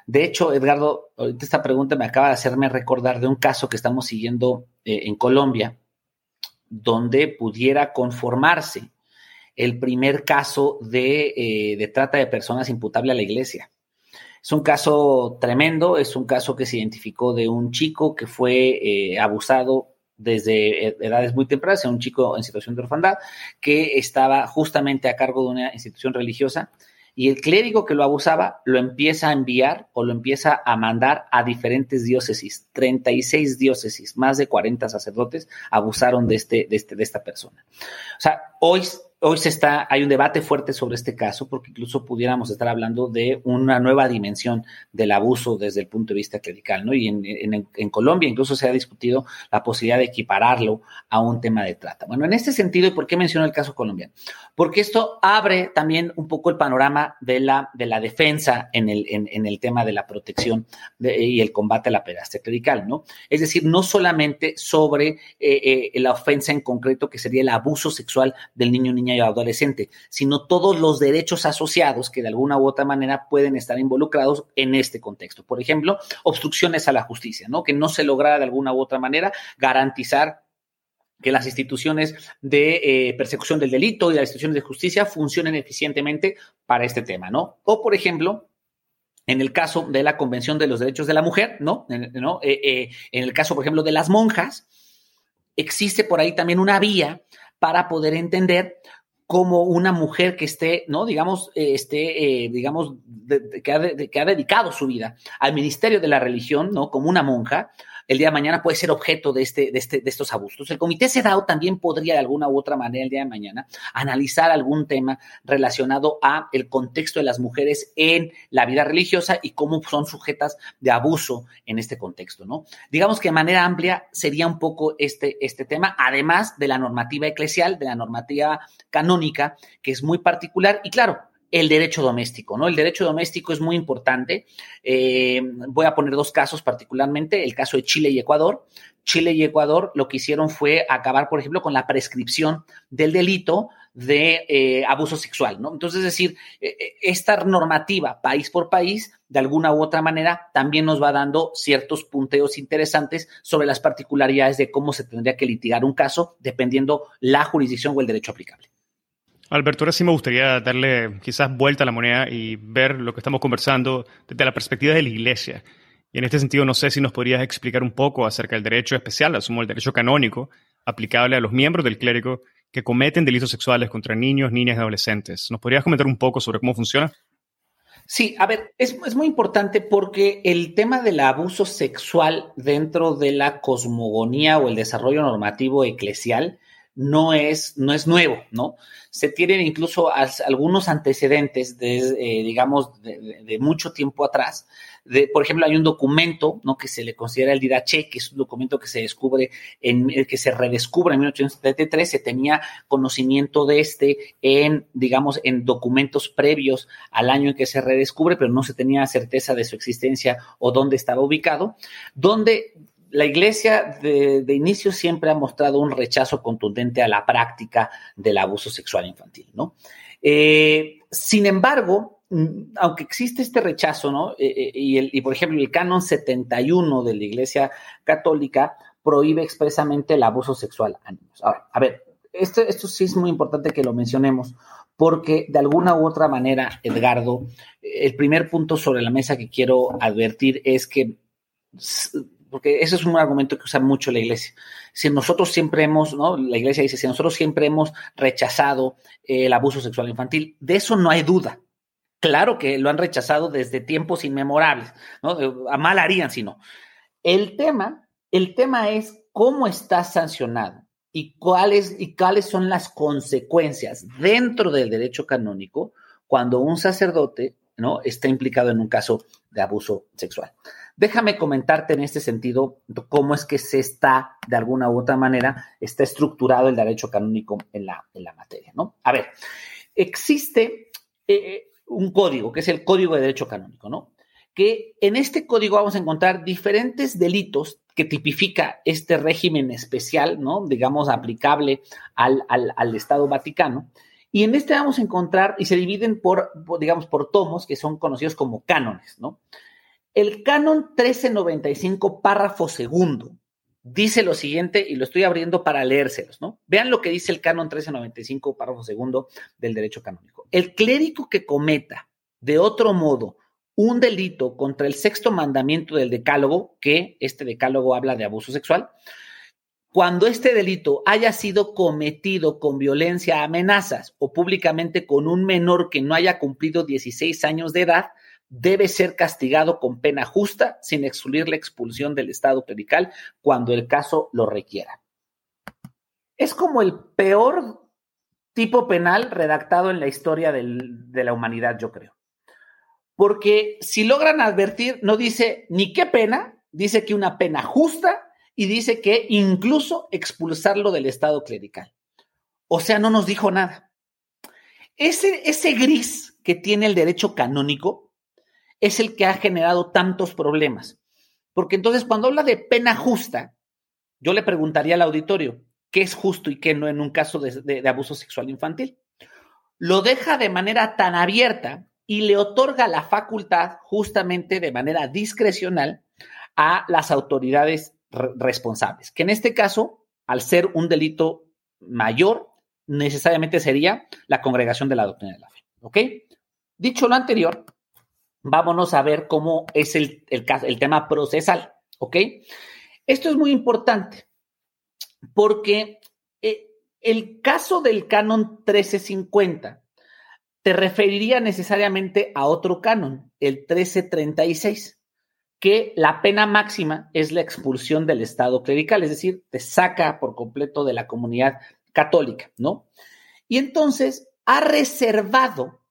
de hecho, Edgardo, ahorita esta pregunta me acaba de hacerme recordar de un caso que estamos siguiendo eh, en Colombia, donde pudiera conformarse el primer caso de, eh, de trata de personas imputable a la iglesia. Es un caso tremendo, es un caso que se identificó de un chico que fue eh, abusado desde edades muy tempranas, un chico en situación de orfandad, que estaba justamente a cargo de una institución religiosa y el clérigo que lo abusaba lo empieza a enviar o lo empieza a mandar a diferentes diócesis, 36 diócesis, más de 40 sacerdotes abusaron de, este, de, este, de esta persona. O sea, hoy hoy se está, hay un debate fuerte sobre este caso, porque incluso pudiéramos estar hablando de una nueva dimensión del abuso desde el punto de vista clerical, ¿no? Y en, Colombia incluso se ha discutido la posibilidad de equipararlo a un tema de trata. Bueno, en este sentido, ¿y por qué menciono el caso colombiano? Porque esto abre también un poco el panorama de la, de la defensa en el, en, el tema de la protección y el combate a la pedastia clerical, ¿no? Es decir, no solamente sobre eh, eh, la ofensa en concreto, que sería el abuso sexual del niño niña niña adolescente, sino todos los derechos asociados que de alguna u otra manera pueden estar involucrados en este contexto. Por ejemplo, obstrucciones a la justicia, ¿no? Que no se lograra de alguna u otra manera garantizar que las instituciones de eh, persecución del delito y las instituciones de justicia funcionen eficientemente para este tema, ¿no? O, por ejemplo, en el caso de la Convención de los Derechos de la Mujer, ¿no? Eh, eh, en el caso, por ejemplo, de las monjas, existe por ahí también una vía para poder entender cómo una mujer que esté, ¿no? Digamos, esté, digamos, que, ha que, ha dedicado su vida al ministerio de la religión, ¿no? Como una monja, el día de mañana puede ser objeto de, este, de, este, de estos abusos. El comité CEDAW también podría de alguna u otra manera el día de mañana analizar algún tema relacionado a el contexto de las mujeres en la vida religiosa y cómo son sujetas de abuso en este contexto, ¿no? Digamos que de manera amplia sería un poco este, este tema, además de la normativa eclesial, de la normativa canónica, que es muy particular y claro, el derecho doméstico, ¿no? El derecho doméstico es muy importante. Eh, voy a poner dos casos particularmente, el caso de Chile y Ecuador. Chile y Ecuador lo que hicieron fue acabar, por ejemplo, con la prescripción del delito de eh, abuso sexual, ¿no? Entonces, es decir, eh, esta normativa país por país, de alguna u otra manera, también nos va dando ciertos punteos interesantes sobre las particularidades de cómo se tendría que litigar un caso, dependiendo la jurisdicción o el derecho aplicable. Alberto, ahora sí me gustaría darle quizás vuelta a la moneda y ver lo que estamos conversando desde la perspectiva de la Iglesia. Y en este sentido, no sé si nos podrías explicar un poco acerca del derecho especial, asumo el derecho canónico, aplicable a los miembros del clérigo que cometen delitos sexuales contra niños, niñas y adolescentes. ¿Nos podrías comentar un poco sobre cómo funciona? Sí, a ver, es, es, muy importante porque el tema del abuso sexual dentro de la cosmogonía o el desarrollo normativo eclesial no es, no es nuevo, ¿no? Se tienen incluso algunos antecedentes, de, eh, digamos, de, mucho tiempo atrás. De, por ejemplo, hay un documento, ¿no? Que se le considera el Didache, que es un documento que se descubre, en, que se redescubre en 1873. Se tenía conocimiento de este en, digamos, en documentos previos al año en que se redescubre, pero no se tenía certeza de su existencia o dónde estaba ubicado, donde la iglesia de, inicio siempre ha mostrado un rechazo contundente a la práctica del abuso sexual infantil, ¿no? Eh, sin embargo, aunque existe este rechazo, ¿no? Eh, eh, y, por ejemplo, el canon 71 de la iglesia católica prohíbe expresamente el abuso sexual a niños. Ahora, a ver, esto, esto sí es muy importante que lo mencionemos, porque de alguna u otra manera, Edgardo, el primer punto sobre la mesa que quiero advertir es que porque ese es un argumento que usa mucho la iglesia. Si nosotros siempre hemos, ¿no? La iglesia dice, si nosotros siempre hemos rechazado el abuso sexual infantil, de eso no hay duda. Claro que lo han rechazado desde tiempos inmemorables, ¿no? A mal harían si no. El tema, el tema es cómo está sancionado y cuáles, y cuáles son las consecuencias dentro del derecho canónico cuando un sacerdote, ¿no? Está implicado en un caso de abuso sexual. Déjame comentarte en este sentido cómo es que se está, de alguna u otra manera, está estructurado el derecho canónico en la, en la materia, ¿no? A ver, existe eh, un código, que es el Código de Derecho Canónico, ¿no? Que en este código vamos a encontrar diferentes delitos que tipifica este régimen especial, ¿no? Digamos, aplicable al, al, Estado Vaticano. Y en este vamos a encontrar, y se dividen por, digamos, por tomos que son conocidos como cánones, ¿no? El canon 1395, párrafo segundo, dice lo siguiente, y lo estoy abriendo para leérselos, ¿no? Vean lo que dice el canon 1395, párrafo segundo del derecho canónico. El clérigo que cometa de otro modo un delito contra el sexto mandamiento del decálogo, que este decálogo habla de abuso sexual, cuando este delito haya sido cometido con violencia, amenazas o públicamente con un menor que no haya cumplido 16 años de edad, debe ser castigado con pena justa sin excluir la expulsión del Estado clerical cuando el caso lo requiera. Es como el peor tipo penal redactado en la historia de la humanidad, yo creo. Porque si logran advertir, no dice ni qué pena, dice que una pena justa y dice que incluso expulsarlo del Estado clerical. O sea, no nos dijo nada. Ese, gris que tiene el derecho canónico es el que ha generado tantos problemas. Porque entonces cuando habla de pena justa, yo le preguntaría al auditorio, ¿qué es justo y qué no en un caso de, abuso sexual infantil? lo deja de manera tan abierta y le otorga la facultad justamente de manera discrecional a las autoridades responsables, que en este caso, al ser un delito mayor, necesariamente sería la congregación de la doctrina de la fe. ¿Ok? Dicho lo anterior, vámonos a ver cómo es el, el tema procesal. ¿Ok? Esto es muy importante porque eh, el caso del canon 1350 te referiría necesariamente a otro canon, el 1336 que la pena máxima es la expulsión del Estado clerical, es decir, te saca por completo de la comunidad católica, ¿no? Y entonces ha reservado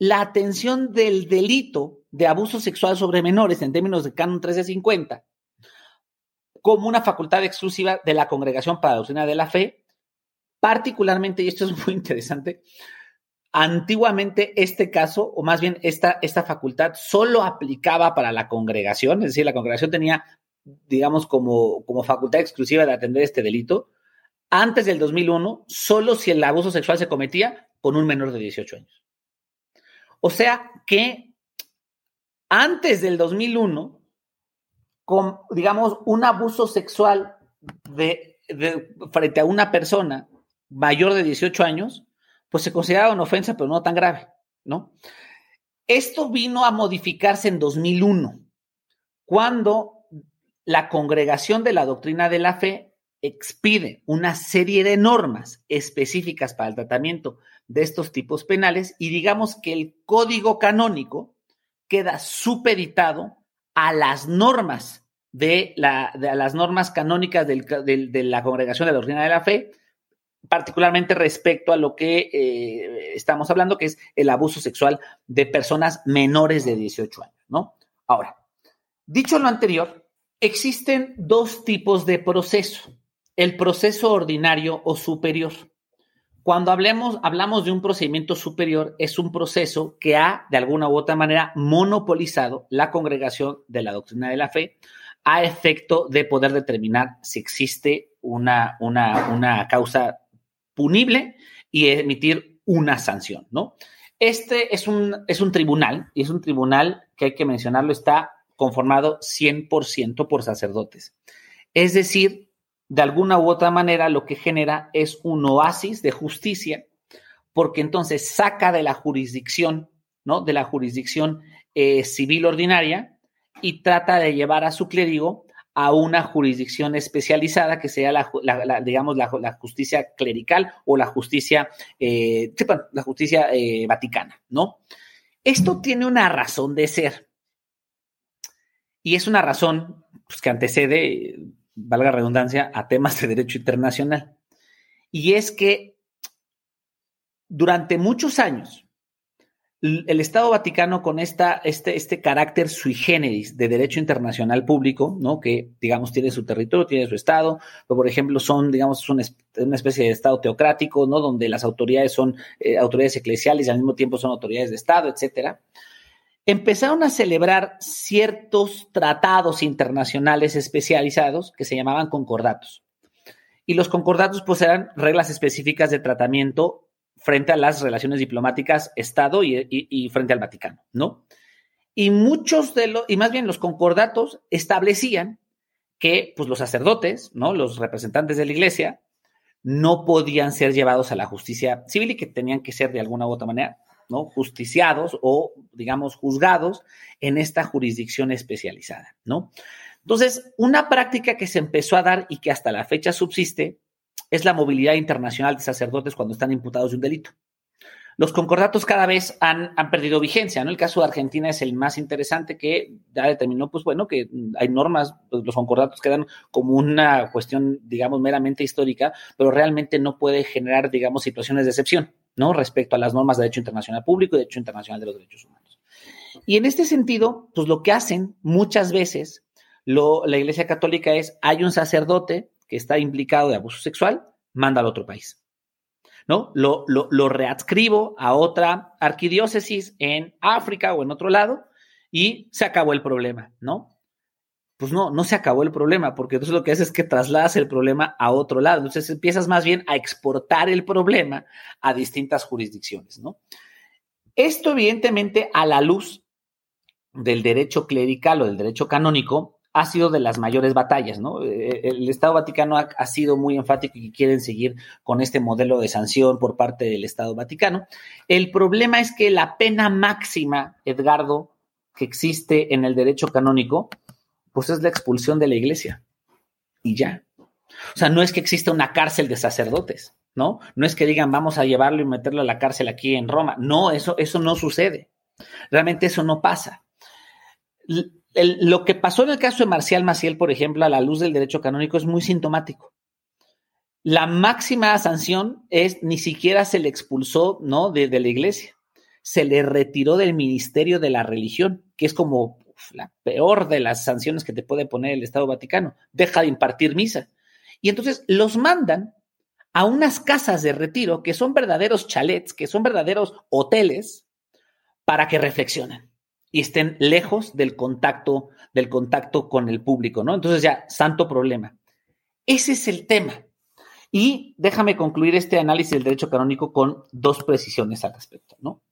la atención del delito de abuso sexual sobre menores en términos de canon 1350 como una facultad exclusiva de la Congregación para la Doctrina de la Fe, particularmente, y esto es muy interesante, Antiguamente este caso, o más bien esta, esta facultad, solo aplicaba para la congregación, es decir, la congregación tenía, digamos, como, como facultad exclusiva de atender este delito. Antes del 2001, solo si el abuso sexual se cometía con un menor de 18 años. O sea que antes del 2001, con, digamos, un abuso sexual frente a una persona mayor de 18 años, pues se consideraba una ofensa, pero no tan grave, ¿no? Esto vino a modificarse en 2001, cuando la Congregación de la Doctrina de la Fe expide una serie de normas específicas para el tratamiento de estos tipos penales y digamos que el código canónico queda supeditado a las normas de, las normas canónicas de la Congregación de la Doctrina de la Fe particularmente respecto a lo que eh, estamos hablando, que es el abuso sexual de personas menores de 18 años, ¿no? Ahora, dicho lo anterior, existen dos tipos de proceso, el proceso ordinario o superior. Cuando hablemos, hablamos de un procedimiento superior, es un proceso que ha, de alguna u otra manera, monopolizado la congregación de la doctrina de la fe a efecto de poder determinar si existe una, una, una causa punible y emitir una sanción, ¿no? Este es un, es un tribunal, y es un tribunal que hay que mencionarlo, está conformado 100% por sacerdotes. Es decir, de alguna u otra manera lo que genera es un oasis de justicia, porque entonces saca de la jurisdicción, ¿no? De la jurisdicción eh, civil ordinaria y trata de llevar a su clérigo a una jurisdicción especializada que sea la, digamos, la, justicia clerical o la justicia, eh, la justicia eh, vaticana, ¿no? Esto tiene una razón de ser. Y es una razón pues, que antecede, valga redundancia, a temas de derecho internacional. Y es que durante muchos años, el Estado Vaticano con esta, este, este carácter sui generis de derecho internacional público, ¿no? Que, digamos, tiene su territorio, tiene su Estado, pero, por ejemplo, son, digamos, una especie de Estado teocrático, ¿no? Donde las autoridades son eh, autoridades eclesiales y al mismo tiempo son autoridades de Estado, etcétera. Empezaron a celebrar ciertos tratados internacionales especializados que se llamaban concordatos. Y los concordatos, pues, eran reglas específicas de tratamiento frente a las relaciones diplomáticas Estado y, frente al Vaticano, ¿no? Y muchos de los, y más bien los concordatos establecían que pues, los sacerdotes, ¿no? Los representantes de la iglesia, no podían ser llevados a la justicia civil y que tenían que ser de alguna u otra manera, ¿no? Justiciados o, digamos, juzgados en esta jurisdicción especializada, ¿no? Entonces, una práctica que se empezó a dar y que hasta la fecha subsiste es la movilidad internacional de sacerdotes cuando están imputados de un delito. Los concordatos cada vez han, perdido vigencia, ¿no? El caso de Argentina es el más interesante que ya determinó, pues bueno, que hay normas, pues, los concordatos quedan como una cuestión, digamos, meramente histórica, pero realmente no puede generar, digamos, situaciones de excepción, ¿no? Respecto a las normas de derecho internacional público y derecho internacional de los derechos humanos. Y en este sentido, pues lo que hacen muchas veces la Iglesia Católica es, hay un sacerdote que está implicado de abuso sexual, manda al otro país. ¿No? Lo, lo, readscribo a otra arquidiócesis en África o en otro lado y se acabó el problema, ¿no? Pues no, no se acabó el problema, porque entonces lo que haces es que trasladas el problema a otro lado. Entonces empiezas más bien a exportar el problema a distintas jurisdicciones, ¿no? Esto, evidentemente, a la luz del derecho clerical o del derecho canónico, ha sido de las mayores batallas, ¿no? Eh, eh, el Estado Vaticano ha, ha, sido muy enfático y quieren seguir con este modelo de sanción por parte del Estado Vaticano. El problema es que la pena máxima, Edgardo, que existe en el derecho canónico, pues es la expulsión de la iglesia. Y ya. O sea, no es que exista una cárcel de sacerdotes, ¿no? No es que digan, vamos a llevarlo y meterlo a la cárcel aquí en Roma. No, eso, eso no sucede. Realmente eso no pasa. lo que pasó en el caso de Marcial Maciel, por ejemplo, a la luz del derecho canónico, es muy sintomático. La máxima sanción es ni siquiera se le expulsó, ¿no? de la iglesia. Se le retiró del ministerio de la religión, que es como la peor de las sanciones que te puede poner el Estado Vaticano, deja de impartir misa. Y entonces los mandan a unas casas de retiro que son verdaderos chalets, que son verdaderos hoteles, para que reflexionen y estén lejos del contacto, del contacto con el público, ¿no? Entonces ya, santo problema. Ese es el tema. Y déjame concluir este análisis del derecho canónico con dos precisiones al respecto, ¿no?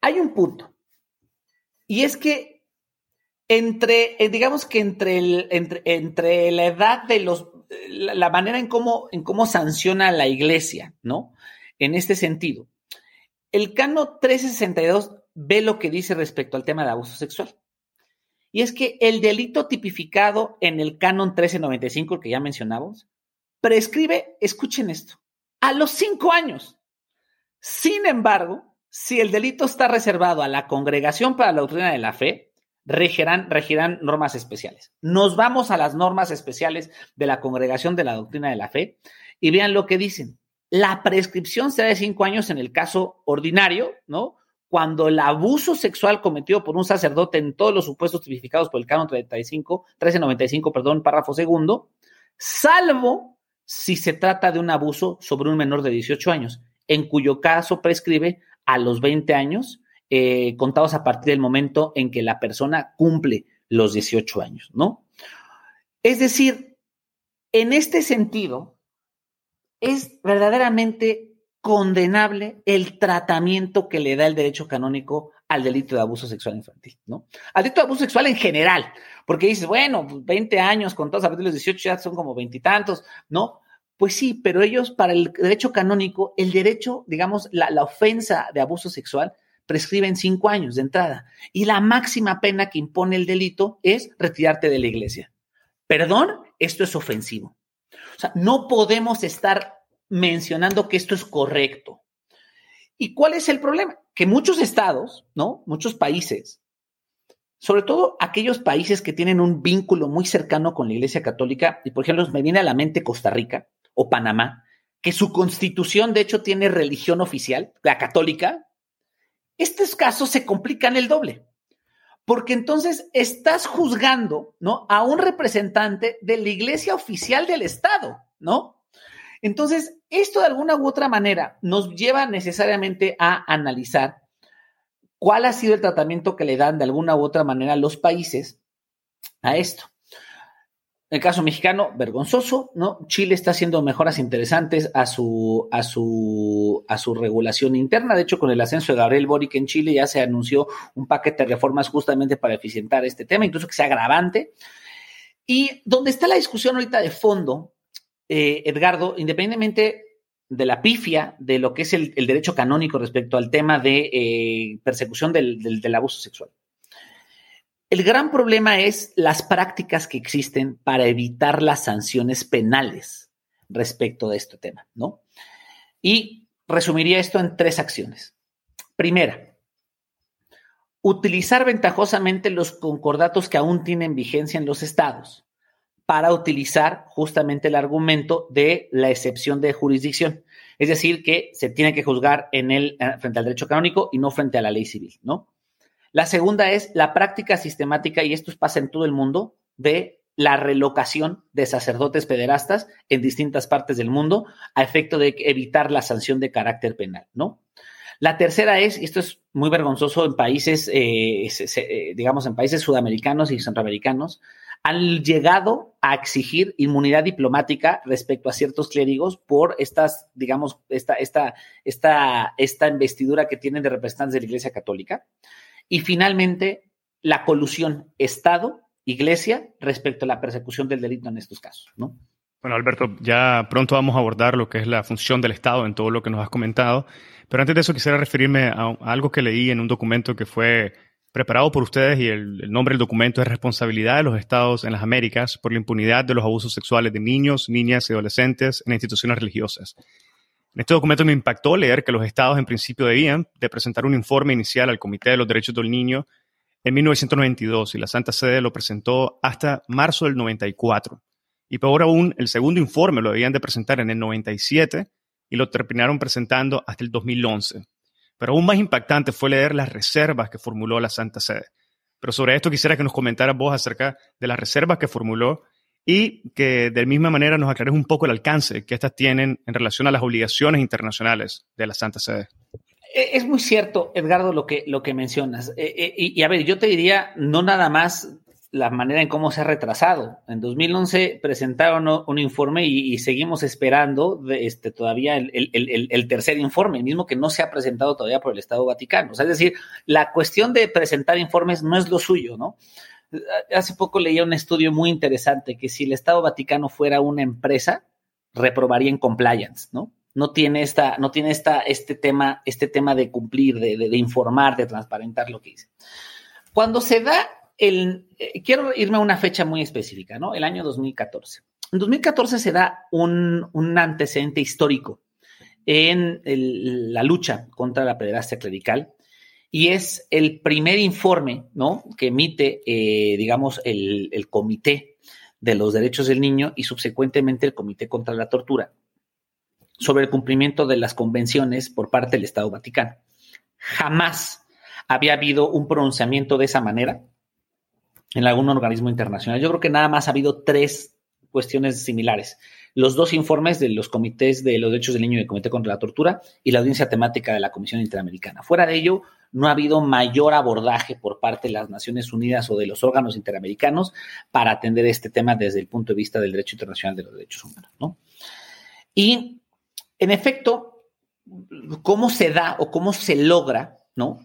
Hay un punto y es que entre, eh, digamos que entre, el, entre, entre la edad de los, la, manera en cómo, en cómo sanciona la iglesia, ¿no? En este sentido, el cano 1362 ve lo que dice respecto al tema de abuso sexual. Y es que el delito tipificado en el canon 1395, que ya mencionamos, prescribe, escuchen esto, a los cinco años. Sin embargo, si el delito está reservado a la Congregación para la Doctrina de la Fe, regirán, regirán normas especiales. Nos vamos a las normas especiales de la Congregación de la Doctrina de la Fe y vean lo que dicen. La prescripción será de cinco años en el caso ordinario, ¿no? Cuando el abuso sexual cometido por un sacerdote en todos los supuestos tipificados por el canon 35, 1395, perdón, párrafo segundo, salvo si se trata de un abuso sobre un menor de 18 años, en cuyo caso prescribe a los 20 años, eh, contados a partir del momento en que la persona cumple los 18 años, ¿no? Es decir, en este sentido, es verdaderamente condenable el tratamiento que le da el derecho canónico al delito de abuso sexual infantil, ¿no? Al delito de abuso sexual en general, porque dices, bueno, 20 años contados a partir de los 18 ya son como veintitantos, ¿no? Pues sí, pero ellos, para el derecho canónico, el derecho, digamos, la, ofensa de abuso sexual prescriben cinco años de entrada. Y la máxima pena que impone el delito es retirarte de la iglesia. Perdón, esto es ofensivo. O sea, no podemos estar mencionando que esto es correcto. ¿Y cuál es el problema? Que muchos estados, ¿no? Muchos países, sobre todo aquellos países que tienen un vínculo muy cercano con la Iglesia Católica, y por ejemplo, me viene a la mente Costa Rica, o Panamá, que su constitución de hecho tiene religión oficial, la católica, estos casos se complican el doble. Porque entonces estás juzgando, ¿no? A un representante de la iglesia oficial del Estado, ¿no? Entonces, esto de alguna u otra manera nos lleva necesariamente a analizar cuál ha sido el tratamiento que le dan de alguna u otra manera los países a esto. El caso mexicano, vergonzoso, ¿no? Chile está haciendo mejoras interesantes a su, a su, a su regulación interna. De hecho, con el ascenso de Gabriel Boric en Chile ya se anunció un paquete de reformas justamente para eficientar este tema, incluso que sea agravante. Y donde está la discusión ahorita de fondo, eh, Edgardo, independientemente de la pifia de lo que es el, derecho canónico respecto al tema de eh, persecución del abuso sexual. El gran problema es las prácticas que existen para evitar las sanciones penales respecto de este tema, ¿no? Y resumiría esto en tres acciones. Primera, utilizar ventajosamente los concordatos que aún tienen vigencia en los estados para utilizar justamente el argumento de la excepción de jurisdicción. Es decir, que se tiene que juzgar en el, eh, frente al derecho canónico y no frente a la ley civil, ¿no? La segunda es la práctica sistemática, y esto pasa en todo el mundo, de la relocación de sacerdotes pederastas en distintas partes del mundo a efecto de evitar la sanción de carácter penal, ¿no? La tercera es, y esto es muy vergonzoso en países, eh, eh, digamos, en países sudamericanos y centroamericanos, han llegado a exigir inmunidad diplomática respecto a ciertos clérigos por estas, digamos, esta, esta, esta, esta investidura que tienen de representantes de la Iglesia Católica. Y finalmente, la colusión Estado-Iglesia respecto a la persecución del delito en estos casos, ¿no? Bueno, Alberto, ya pronto vamos a abordar lo que es la función del Estado en todo lo que nos has comentado, pero antes de eso quisiera referirme a, algo que leí en un documento que fue preparado por ustedes y el, nombre del documento es Responsabilidad de los Estados en las Américas por la impunidad de los abusos sexuales de niños, niñas y adolescentes en instituciones religiosas. En este documento me impactó leer que los estados en principio debían de presentar un informe inicial al Comité de los Derechos del Niño en 1992 y la Santa Sede lo presentó hasta marzo del 94. Y peor aún, el segundo informe lo debían de presentar en el 97 y lo terminaron presentando hasta el 2011. Pero aún más impactante fue leer las reservas que formuló la Santa Sede. Pero sobre esto quisiera que nos comentaras vos acerca de las reservas que formuló y que de misma manera nos aclares un poco el alcance que estas tienen en relación a las obligaciones internacionales de la Santa Sede. E, es muy cierto, Edgardo, lo que, lo que mencionas. E, e, y, a ver, yo te diría, no nada más la manera en cómo se ha retrasado. En 2011 presentaron un informe y, seguimos esperando este, todavía el, tercer informe, el mismo que no se ha presentado todavía por el Estado Vaticano. es decir, la cuestión de presentar informes no es lo suyo, ¿no? Hace poco leía un estudio muy interesante que si el Estado Vaticano fuera una empresa, reprobaría en compliance, ¿no? No tiene esta, no tiene esta, este tema, este tema de cumplir, de, informar, de transparentar lo que dice. Cuando se da el, eh, quiero irme a una fecha muy específica, ¿no? El año 2014. En 2014 se da un, antecedente histórico en la lucha contra la pederastia clerical y es el primer informe, ¿no? Que emite, eh, digamos, el, el Comité de los Derechos del Niño y subsecuentemente el Comité contra la Tortura sobre el cumplimiento de las convenciones por parte del Estado Vaticano. Jamás había habido un pronunciamiento de esa manera en algún organismo internacional. Yo creo que nada más ha habido tres cuestiones similares. Los dos informes de los comités de los derechos del niño y el Comité contra la Tortura y la audiencia temática de la Comisión Interamericana. Fuera de ello, no ha habido mayor abordaje por parte de las Naciones Unidas o de los órganos interamericanos para atender este tema desde el punto de vista del derecho internacional de los derechos humanos. ¿no? Y, en efecto, ¿cómo se da o cómo se logra ¿no?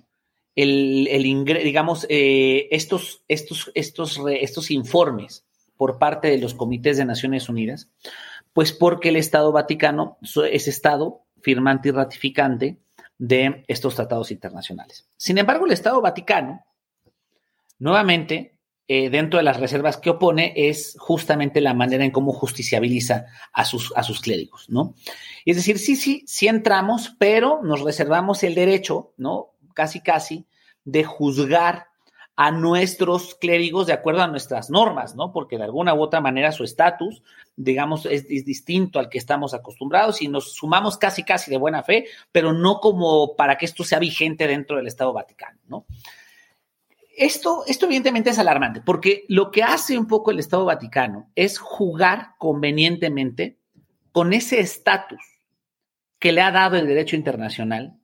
el, el digamos, eh, estos, estos, estos, estos informes por parte de los comités de Naciones Unidas? Pues porque el Estado Vaticano es Estado firmante y ratificante de estos tratados internacionales. Sin embargo, el Estado Vaticano, nuevamente, eh, dentro de las reservas que opone, es justamente la manera en cómo justiciabiliza a sus, a sus clérigos, ¿no? Es decir, sí, sí, sí entramos, pero nos reservamos el derecho, ¿no? casi casi de juzgar a nuestros clérigos de acuerdo a nuestras normas, ¿no? Porque de alguna u otra manera su estatus, digamos, es, distinto al que estamos acostumbrados y nos sumamos casi, casi de buena fe, pero no como para que esto sea vigente dentro del Estado Vaticano, ¿no? Esto, esto evidentemente es alarmante, porque lo que hace un poco el Estado Vaticano es jugar convenientemente con ese estatus que le ha dado el derecho internacional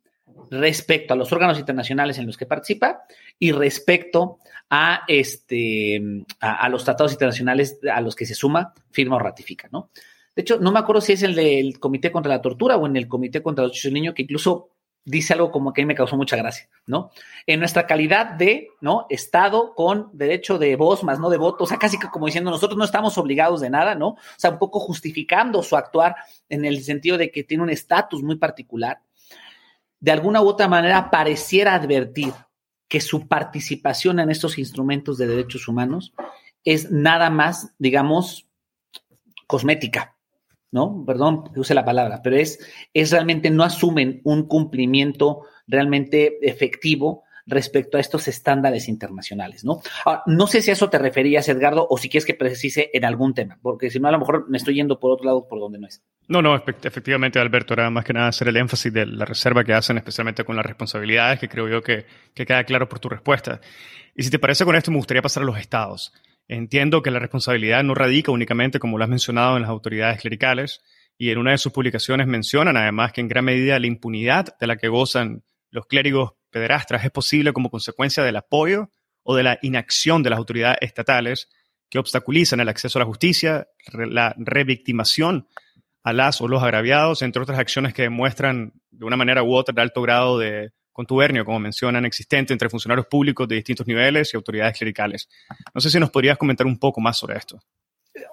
respecto a los órganos internacionales en los que participa y respecto a, este, a, los tratados internacionales a los que se suma, firma o ratifica, ¿no? De hecho, no me acuerdo si es el del Comité contra la Tortura o en el Comité contra los Derechos del Niño, que incluso dice algo como que a mí me causó mucha gracia, ¿no? En nuestra calidad de, ¿no? Estado con derecho de voz más no de voto, o sea, casi como diciendo, nosotros no estamos obligados de nada, ¿no? O sea, un poco justificando su actuar en el sentido de que tiene un estatus muy particular de alguna u otra manera pareciera advertir que su participación en estos instrumentos de derechos humanos es nada más, digamos, cosmética, ¿no? Perdón use la palabra, pero es, es realmente, no asumen un cumplimiento realmente efectivo respecto a estos estándares internacionales, ¿no? Ahora, no sé si a eso te referías, Edgardo, o si quieres que precise en algún tema, porque si no, a lo mejor me estoy yendo por otro lado por donde no es. No, no, efectivamente, Alberto, era más que nada hacer el énfasis de la reserva que hacen, especialmente con las responsabilidades, que creo yo que, que queda claro por tu respuesta. Y si te parece con esto, me gustaría pasar a los estados. Entiendo que la responsabilidad no radica únicamente, como lo has mencionado, en las autoridades clericales, y en una de sus publicaciones mencionan además que en gran medida la impunidad de la que gozan los clérigos pederastras es posible como consecuencia del apoyo o de la inacción de las autoridades estatales que obstaculizan el acceso a la justicia, la revictimación a las o los agraviados, entre otras acciones que demuestran de una manera u otra de alto grado de contubernio, como mencionan, existente entre funcionarios públicos de distintos niveles y autoridades clericales. No sé si nos podrías comentar un poco más sobre esto.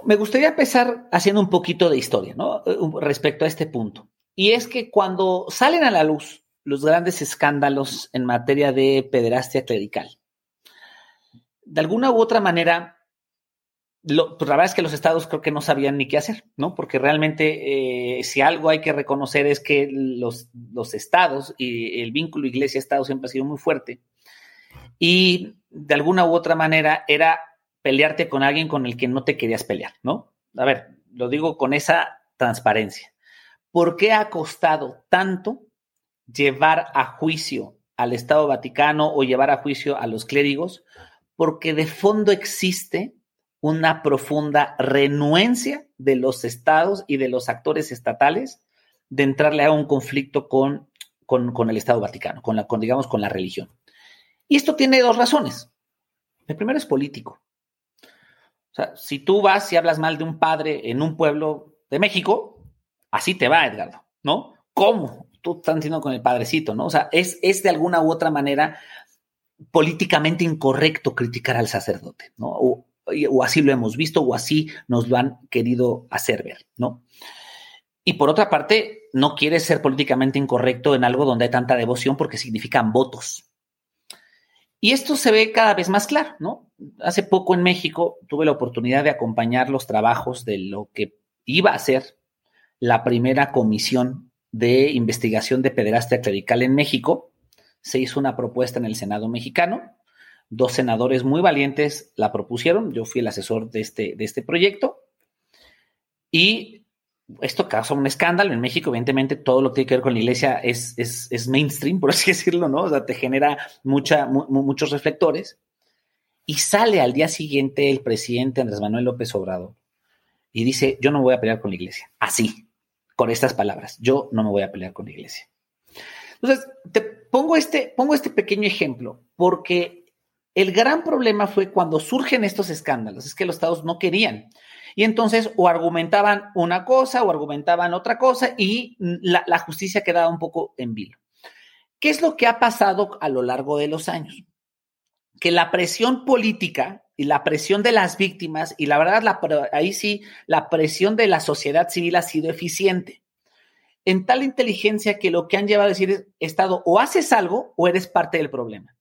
Me gustaría empezar haciendo un poquito de historia, ¿no? Respecto a este punto. Y es que cuando salen a la luz los grandes escándalos en materia de pederastia clerical, de alguna u otra manera lo, pues la verdad es que los estados creo que no sabían ni qué hacer, ¿no? Porque realmente eh, si algo hay que reconocer es que los, los estados y el vínculo iglesia-estado siempre ha sido muy fuerte. Y de alguna u otra manera era pelearte con alguien con el que no te querías pelear, ¿no? A ver, lo digo con esa transparencia. ¿Por qué ha costado tanto llevar a juicio al Estado Vaticano o llevar a juicio a los clérigos? Porque de fondo existe una profunda renuencia de los estados y de los actores estatales de entrarle a un conflicto con, con, el Estado Vaticano, con la, con, digamos, con la religión. Y esto tiene dos razones. El primero es político. O sea, si tú vas y hablas mal de un padre en un pueblo de México, así te va, Edgardo, ¿no? ¿Cómo? Tú estás diciendo con el padrecito, ¿no? O sea, es, es de alguna u otra manera políticamente incorrecto criticar al sacerdote, ¿no? o así lo hemos visto, o así nos lo han querido hacer ver, ¿no? Y por otra parte, no quiere ser políticamente incorrecto en algo donde hay tanta devoción porque significan votos. Y esto se ve cada vez más claro, ¿no? Hace poco en México tuve la oportunidad de acompañar los trabajos de lo que iba a ser la primera comisión de investigación de pederastia clerical en México. Se hizo una propuesta en el Senado mexicano Dos senadores muy valientes la propusieron. Yo fui el asesor de este, de este proyecto. Y esto causó un escándalo. En México, evidentemente, todo lo que tiene que ver con la iglesia es, es, mainstream, por así decirlo, ¿no? O sea, te genera mucha, muchos reflectores. Y sale al día siguiente el presidente Andrés Manuel López Obrador y dice, yo no voy a pelear con la iglesia. Así, con estas palabras, yo no me voy a pelear con la iglesia. Entonces, te pongo este, pongo este pequeño ejemplo porque el gran problema fue cuando surgen estos escándalos, es que los estados no querían. Y entonces o argumentaban una cosa o argumentaban otra cosa y la, justicia quedaba un poco en vilo. ¿Qué es lo que ha pasado a lo largo de los años? Que la presión política y la presión de las víctimas, y la verdad, ahí sí, la presión de la sociedad civil ha sido eficiente. En tal inteligencia que lo que han llevado a decir es, Estado, o haces algo o eres parte del problema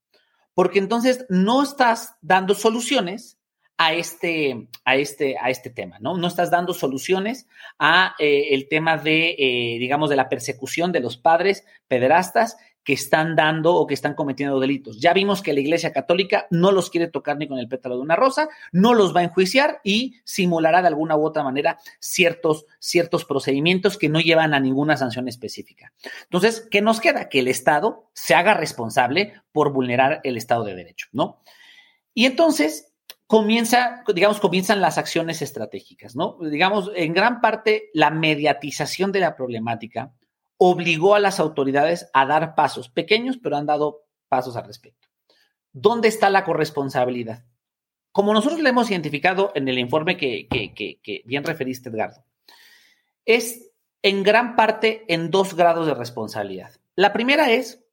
porque entonces no estás dando soluciones a este, a este, a este tema, ¿no? No estás dando soluciones a eh, el tema de, eh, digamos, de la persecución de los padres pederastas que están dando o que están cometiendo delitos. Ya vimos que la Iglesia Católica no los quiere tocar ni con el pétalo de una rosa, no los va a enjuiciar y simulará de alguna u otra manera ciertos, ciertos procedimientos que no llevan a ninguna sanción específica. Entonces, ¿qué nos queda? Que el Estado se haga responsable por vulnerar el Estado de Derecho, ¿no? Y entonces comienza, digamos, comienzan las acciones estratégicas, ¿no? Digamos, en gran parte la mediatización de la problemática obligó a las autoridades a dar pasos pequeños, pero han dado pasos al respecto. ¿Dónde está la corresponsabilidad? Como nosotros le hemos identificado en el informe que, que bien referiste, Edgardo, es en gran parte en dos grados de responsabilidad. La primera es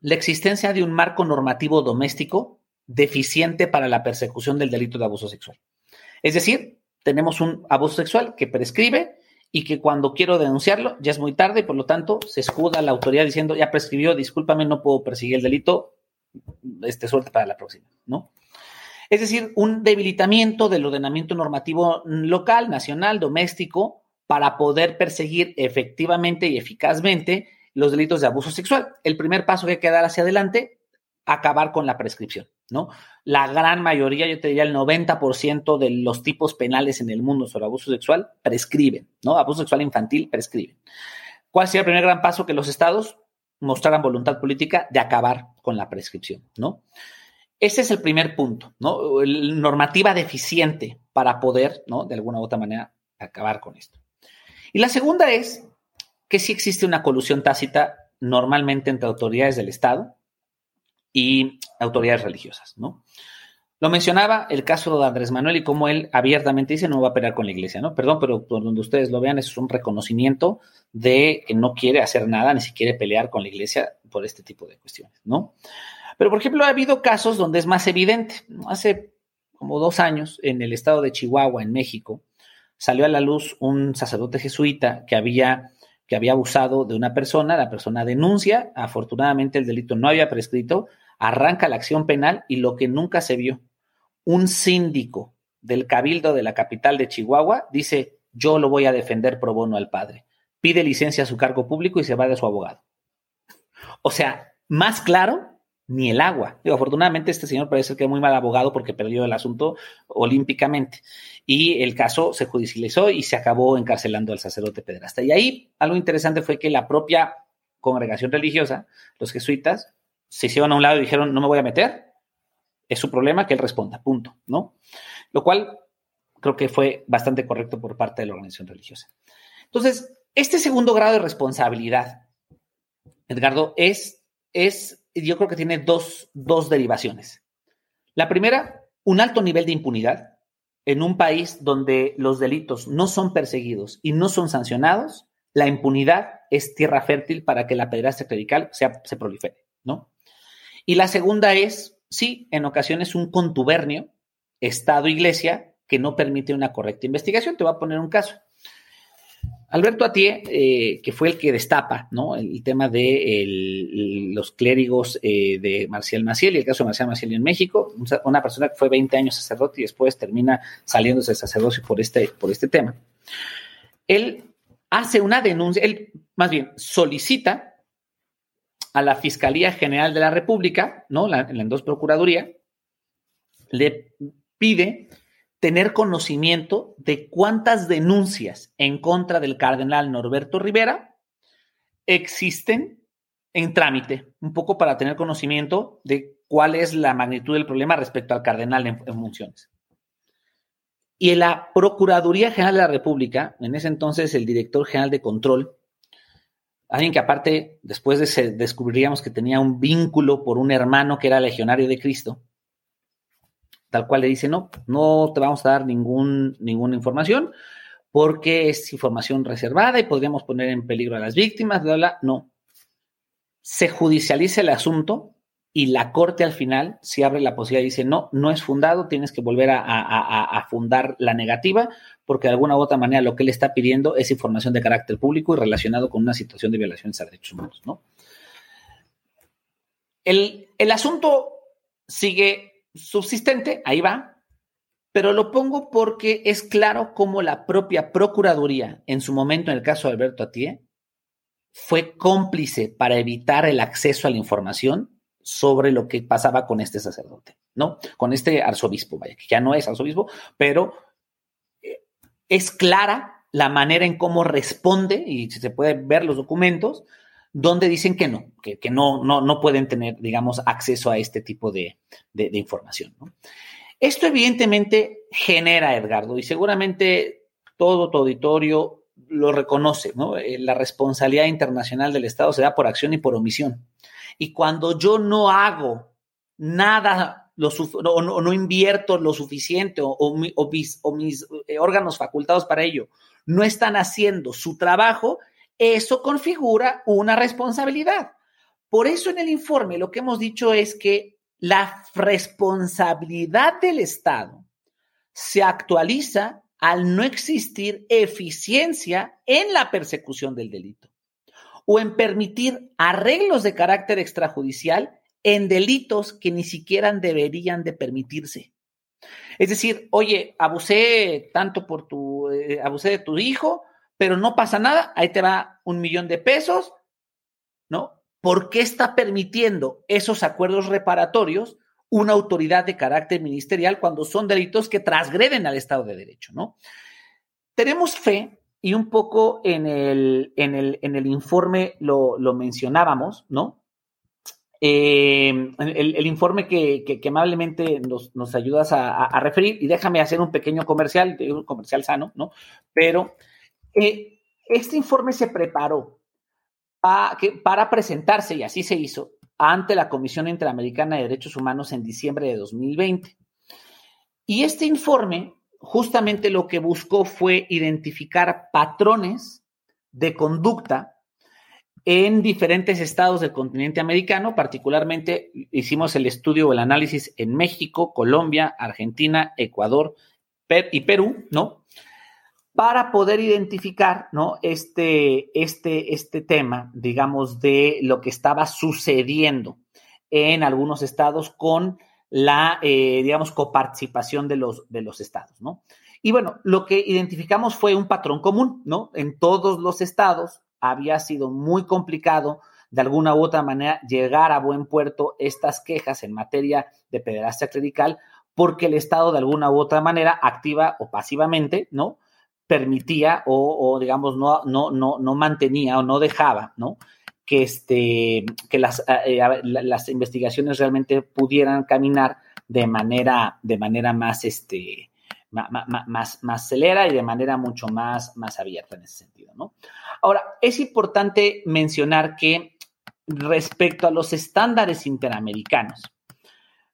la existencia de un marco normativo doméstico deficiente para la persecución del delito de abuso sexual. Es decir, tenemos un abuso sexual que prescribe y que cuando quiero denunciarlo ya es muy tarde, por lo tanto se escuda la autoridad diciendo ya prescribió, discúlpame, no puedo perseguir el delito, este suerte para la próxima, ¿no? Es decir, un debilitamiento del ordenamiento normativo local, nacional, doméstico, para poder perseguir efectivamente y eficazmente los delitos de abuso sexual. El primer paso que hay que dar hacia adelante, acabar con la prescripción. ¿No? La gran mayoría, yo te diría el 90% de los tipos penales en el mundo sobre abuso sexual prescriben, ¿no? Abuso sexual infantil prescriben. ¿Cuál sería el primer gran paso que los estados mostraran voluntad política de acabar con la prescripción, ¿no? Ese es el primer punto, ¿no? normativa deficiente para poder, ¿no? De alguna u otra manera acabar con esto. Y la segunda es que sí existe una colusión tácita normalmente entre autoridades del Estado y autoridades religiosas, ¿no? Lo mencionaba el caso de Andrés Manuel y cómo él abiertamente dice no va a pelear con la iglesia, ¿no? Perdón, pero por donde ustedes lo vean es un reconocimiento de que no quiere hacer nada ni siquiera pelear con la iglesia por este tipo de cuestiones, ¿no? Pero, por ejemplo, ha habido casos donde es más evidente. Hace como dos años, en el estado de Chihuahua, en México, salió a la luz un sacerdote jesuita que había, que había abusado de una persona, la persona denuncia, afortunadamente el delito no había prescrito, arranca la acción penal y lo que nunca se vio, un síndico del cabildo de la capital de Chihuahua dice, yo lo voy a defender pro bono al padre, pide licencia a su cargo público y se va de su abogado. O sea, más claro ni el agua. Digo, afortunadamente este señor parece que es muy mal abogado porque perdió el asunto olímpicamente. Y el caso se judicializó y se acabó encarcelando al sacerdote pederasta. Y ahí algo interesante fue que la propia congregación religiosa, los jesuitas, se hicieron a un lado y dijeron, no me voy a meter, es su problema que él responda, punto, ¿no? Lo cual creo que fue bastante correcto por parte de la organización religiosa. Entonces, este segundo grado de responsabilidad, Edgardo, es, es yo creo que tiene dos, dos derivaciones. La primera, un alto nivel de impunidad en un país donde los delitos no son perseguidos y no son sancionados, la impunidad es tierra fértil para que la pederastia clerical sea, se prolifere, ¿no? Y la segunda es, sí, en ocasiones un contubernio Estado-Iglesia que no permite una correcta investigación. Te voy a poner un caso. Alberto Atié, eh, que fue el que destapa ¿no? el, tema de los clérigos eh, de Marcial Maciel y el caso de Marcial Maciel en México, una persona que fue 20 años sacerdote y después termina saliéndose de sacerdocio por este, por este tema. Él hace una denuncia, él más bien solicita a la Fiscalía General de la República, ¿no? La, la dos Procuraduría, le pide tener conocimiento de cuántas denuncias en contra del cardenal Norberto Rivera existen en trámite, un poco para tener conocimiento de cuál es la magnitud del problema respecto al cardenal en, funciones. Y en la Procuraduría General de la República, en ese entonces el director general de control, alguien que aparte después de descubriríamos que tenía un vínculo por un hermano que era legionario de Cristo, tal cual le dice, no, no te vamos a dar ningún, ninguna información porque es información reservada y podríamos poner en peligro a las víctimas, bla, bla, no. Se judicializa el asunto y la corte al final, si abre la posibilidad, dice, no, no es fundado, tienes que volver a, a, fundar la negativa, porque de alguna u otra manera lo que él está pidiendo es información de carácter público y relacionado con una situación de violaciones a derechos humanos, ¿no? El, el asunto sigue subsistente, ahí va, pero lo pongo porque es claro cómo la propia Procuraduría, en su momento en el caso de Alberto Atié, fue cómplice para evitar el acceso a la información sobre lo que pasaba con este sacerdote, ¿no? Con este arzobispo, vaya, que ya no es arzobispo, pero eh, es clara la manera en cómo responde, y se puede ver los documentos, donde dicen que no, que, no, no, no, pueden tener, digamos, acceso a este tipo de, información. Esto evidentemente genera, Edgardo, y seguramente todo tu auditorio lo reconoce, ¿no? Eh, la responsabilidad internacional del Estado se da por acción y por omisión. Y cuando yo no hago nada o, no, no, invierto lo suficiente o, mis, o, mis, eh, órganos facultados para ello no están haciendo su trabajo, eso configura una responsabilidad. Por eso en el informe lo que hemos dicho es que la responsabilidad del Estado se actualiza al no existir eficiencia en la persecución del delito o en permitir arreglos de carácter extrajudicial en delitos que ni siquiera deberían de permitirse. Es decir, oye, abusé tanto por tu, eh, abusé de tu hijo, pero no pasa nada, ahí te va un millón de pesos, ¿no? ¿Por qué está permitiendo esos acuerdos reparatorios una autoridad de carácter ministerial cuando son delitos que transgreden al Estado de Derecho, ¿no? Tenemos fe, y un poco en el, en el, informe lo, mencionábamos, ¿no? Eh, el, informe que, amablemente nos, ayudas a, referir, y déjame hacer un pequeño comercial, un comercial sano, ¿no? Pero este informe se preparó para presentarse, y así se hizo, ante la Comisión Interamericana de Derechos Humanos en diciembre de 2020. Y este informe justamente lo que buscó fue identificar patrones de conducta en diferentes estados del continente americano, particularmente hicimos el estudio o el análisis en México, Colombia, Argentina, Ecuador y Perú, ¿no? Para poder identificar, ¿no? Este, este, este tema, digamos, de lo que estaba sucediendo en algunos estados con la, eh, digamos, coparticipación de los, de los estados, ¿no? Y bueno, lo que identificamos fue un patrón común, ¿no? En todos los estados había sido muy complicado de alguna u otra manera llegar a buen puerto estas quejas en materia de pederastia clerical porque el Estado de alguna u otra manera, activa o pasivamente, ¿no? Permitía o, digamos, no, no, no, no mantenía o no dejaba, ¿no? Que, este, que las, eh, las investigaciones realmente pudieran caminar de manera, de manera más, este, más, más, más celera y de manera mucho más, más abierta en ese sentido, ¿no? Ahora, es importante mencionar que respecto a los estándares interamericanos,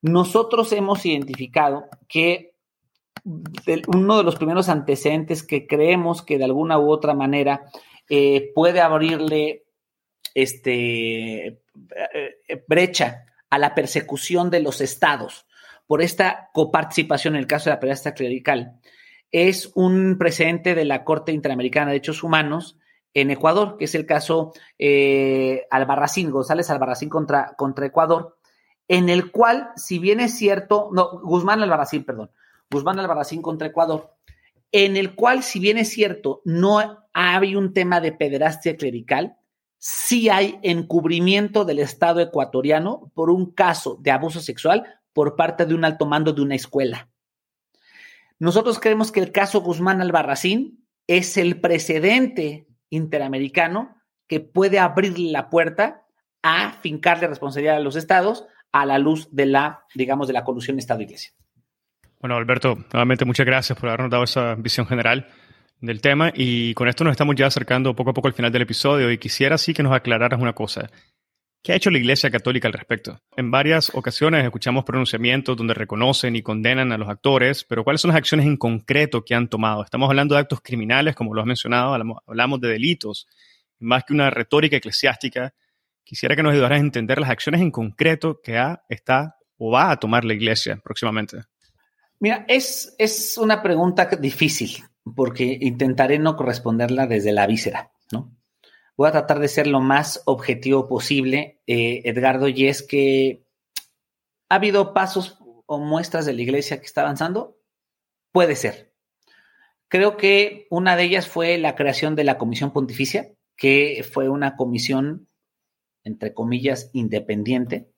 nosotros hemos identificado que uno de los primeros antecedentes que creemos que de alguna u otra manera eh, puede abrirle este, eh, brecha a la persecución de los estados por esta coparticipación en el caso de la pederastia clerical es un precedente de la Corte Interamericana de Derechos Humanos en Ecuador, que es el caso eh, Albarracín, González Albarracín contra, contra Ecuador, en el cual, si bien es cierto, no, Guzmán Albarracín, perdón, Guzmán Albarracín contra Ecuador, en el cual, si bien es cierto, no hay un tema de pederastia clerical, sí hay encubrimiento del Estado ecuatoriano por un caso de abuso sexual por parte de un alto mando de una escuela. Nosotros creemos que el caso Guzmán Albarracín es el precedente interamericano que puede abrir la puerta a fincarle responsabilidad a los estados a la luz de la, digamos, de la colusión Estado-Iglesia. Bueno, Alberto, nuevamente muchas gracias por habernos dado esa visión general del tema y con esto nos estamos ya acercando poco a poco al final del episodio y quisiera sí que nos aclararas una cosa. ¿Qué ha hecho la Iglesia Católica al respecto? En varias ocasiones escuchamos pronunciamientos donde reconocen y condenan a los actores, pero ¿cuáles son las acciones en concreto que han tomado? Estamos hablando de actos criminales, como lo has mencionado, hablamos de delitos, más que una retórica eclesiástica. Quisiera que nos ayudaras a entender las acciones en concreto que ha, está o va a tomar la Iglesia próximamente. Mira, es, es una pregunta difícil, porque intentaré no corresponderla desde la víscera, ¿no? Voy a tratar de ser lo más objetivo posible, eh, Edgardo, y es que ha habido pasos o muestras de la iglesia que está avanzando. Puede ser. Creo que una de ellas fue la creación de la Comisión Pontificia, que fue una comisión, entre comillas, independiente,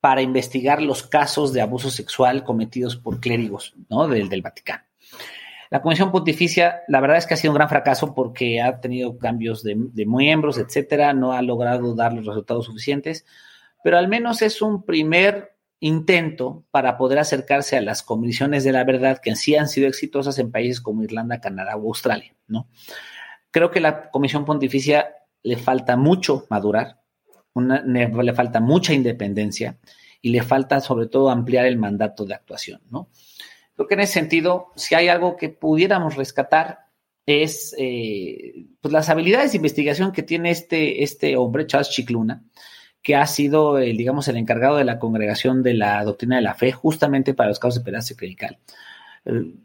para investigar los casos de abuso sexual cometidos por clérigos ¿no? del, Vaticano. La Comisión Pontificia, la verdad es que ha sido un gran fracaso porque ha tenido cambios de, miembros, etcétera, no ha logrado dar los resultados suficientes, pero al menos es un primer intento para poder acercarse a las comisiones de la verdad que en sí han sido exitosas en países como Irlanda, Canadá o Australia, ¿no? Creo que la Comisión Pontificia le falta mucho madurar, le falta mucha independencia y le falta sobre todo ampliar el mandato de actuación, ¿no? Creo que en ese sentido, si hay algo que pudiéramos rescatar, es eh, pues las habilidades de investigación que tiene este, este hombre, Charles Chicluna, que ha sido, el, digamos, el encargado de la congregación de la doctrina de la fe, justamente para los casos de pedazo clerical. El,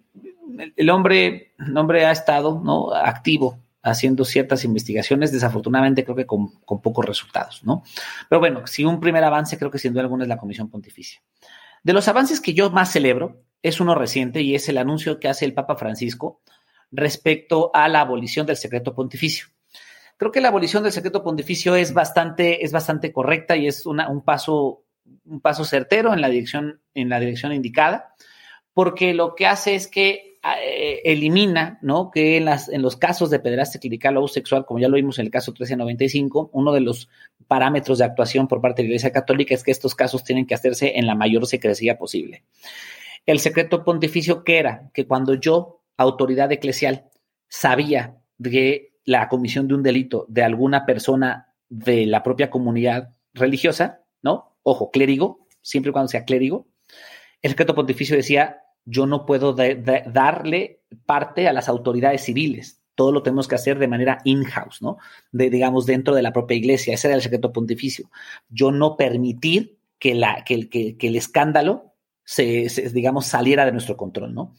el, hombre, el hombre ha estado ¿no? activo haciendo ciertas investigaciones, desafortunadamente creo que con, con, pocos resultados, ¿no? Pero bueno, si un primer avance creo que sin duda alguna es la Comisión Pontificia. De los avances que yo más celebro, es uno reciente y es el anuncio que hace el Papa Francisco respecto a la abolición del secreto pontificio. Creo que la abolición del secreto pontificio es bastante, es bastante correcta y es una, un, paso, un paso certero en la, dirección, en la dirección indicada, porque lo que hace es que elimina, ¿no? Que en los casos de pederastia clerical o sexual, como ya lo vimos en el caso 1395, uno de los parámetros de actuación por parte de la Iglesia Católica es que estos casos tienen que hacerse en la mayor secrecía posible. El secreto pontificio que era que cuando yo, autoridad eclesial, sabía de la comisión de un delito de alguna persona de la propia comunidad religiosa, ¿no? Ojo, clérigo, siempre y cuando sea clérigo. El secreto pontificio decía, yo no puedo darle parte a las autoridades civiles, todo lo tenemos que hacer de manera in-house, ¿no? Digamos, dentro de la propia iglesia. Ese era el secreto pontificio. Yo no permitir que el escándalo se, digamos, saliera de nuestro control, ¿no?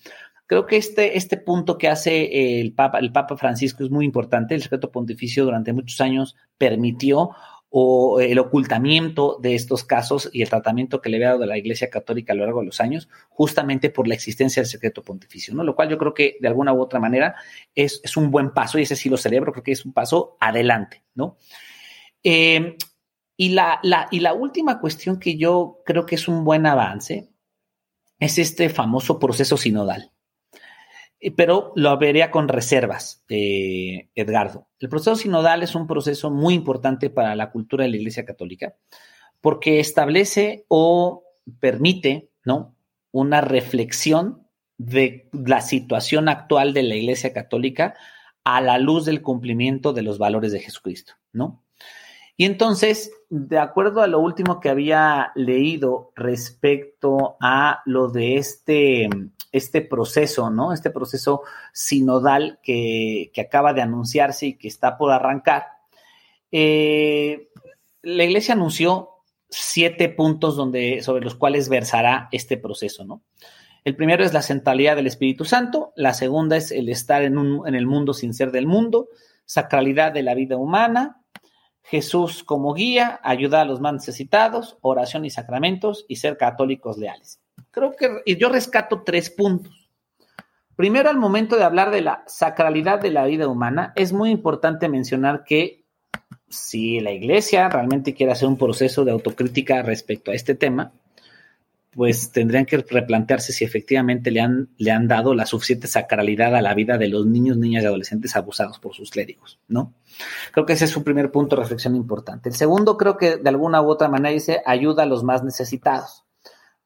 Creo que este, este punto que hace el Papa, el Papa Francisco es muy importante. El secreto pontificio durante muchos años permitió o el ocultamiento de estos casos y el tratamiento que le había dado la Iglesia Católica a lo largo de los años, justamente por la existencia del secreto pontificio, ¿no? Lo cual yo creo que de alguna u otra manera es, un buen paso y ese sí lo celebro, creo que es un paso adelante, ¿no? Eh, y, la, y la última cuestión que yo creo que es un buen avance es este famoso proceso sinodal. Eh, pero lo vería con reservas, eh, Edgardo. El proceso sinodal es un proceso muy importante para la cultura de la Iglesia Católica porque establece o permite, ¿no? Una reflexión de la situación actual de la Iglesia Católica a la luz del cumplimiento de los valores de Jesucristo, ¿no? Y entonces, de acuerdo a lo último que había leído respecto a lo de este, este proceso, ¿no? Este proceso sinodal que, acaba de anunciarse y que está por arrancar, eh, la iglesia anunció siete puntos donde, sobre los cuales versará este proceso, ¿no? El primero es la centralidad del Espíritu Santo, la segunda es el estar en, en el mundo sin ser del mundo, sacralidad de la vida humana, Jesús como guía, ayuda a los más necesitados, oración y sacramentos y ser católicos leales. Creo que yo rescato tres puntos. Primero, al momento de hablar de la sacralidad de la vida humana, es muy importante mencionar que si la iglesia realmente quiere hacer un proceso de autocrítica respecto a este tema, pues tendrían que replantearse si efectivamente le han, le han dado la suficiente sacralidad a la vida de los niños, niñas y adolescentes abusados por sus clérigos, ¿no? Creo que ese es su primer punto de reflexión importante. El segundo, creo que de alguna u otra manera dice ayuda a los más necesitados.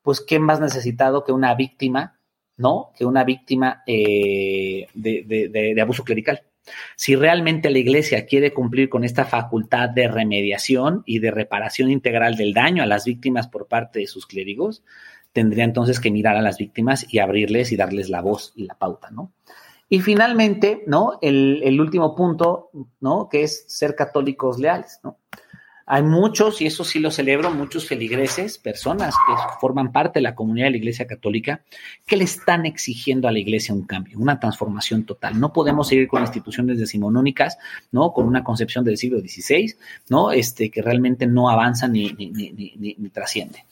Pues, ¿qué más necesitado que una víctima, ¿no? Que una víctima eh, de, de abuso clerical. Si realmente la Iglesia quiere cumplir con esta facultad de remediación y de reparación integral del daño a las víctimas por parte de sus clérigos, tendría entonces que mirar a las víctimas y abrirles y darles la voz y la pauta, ¿no? Y finalmente, ¿no? El, último punto, ¿no? Que es ser católicos leales, ¿no? Hay muchos, y eso sí lo celebro, muchos feligreses, personas que forman parte de la comunidad de la Iglesia Católica, que le están exigiendo a la Iglesia un cambio, una transformación total. No podemos seguir con instituciones decimonónicas, ¿no? Con una concepción del siglo XVI, ¿no? Este, que realmente no avanza ni, ni, ni, ni trasciende.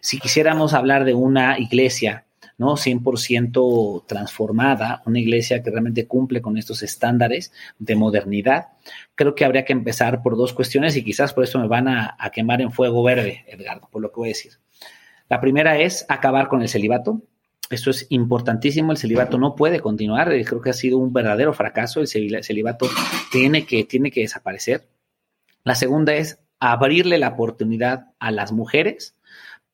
Si quisiéramos hablar de una iglesia ¿no? 100% transformada, una iglesia que realmente cumple con estos estándares de modernidad. Creo que habría que empezar por dos cuestiones y quizás por eso me van a, quemar en fuego verde, Edgardo, por lo que voy a decir. La primera es acabar con el celibato. Esto es importantísimo, el celibato no puede continuar, eh, creo que ha sido un verdadero fracaso, el celibato tiene que, tiene que desaparecer. La segunda es abrirle la oportunidad a las mujeres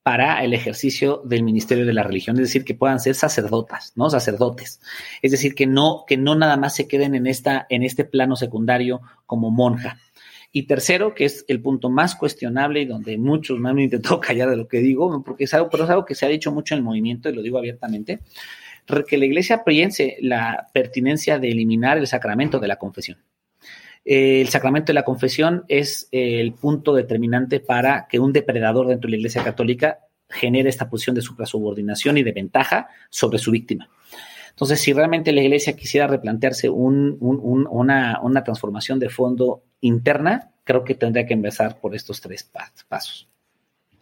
para el ejercicio del ministerio de la religión, es decir, que puedan ser sacerdotas, ¿no? Sacerdotes. Es decir, que no, que no nada más se queden en, esta, en este plano secundario como monja. Y tercero, que es el punto más cuestionable y donde muchos me han intentado callar de lo que digo, porque es algo, pero es algo que se ha dicho mucho en el movimiento y lo digo abiertamente, que la iglesia piense la pertinencia de eliminar el sacramento de la confesión. El sacramento de la confesión es el punto determinante para que un depredador dentro de la Iglesia Católica genere esta posición de suprasubordinación y de ventaja sobre su víctima. Entonces, si realmente la Iglesia quisiera replantearse una, una, transformación de fondo interna, creo que tendría que empezar por estos tres pasos.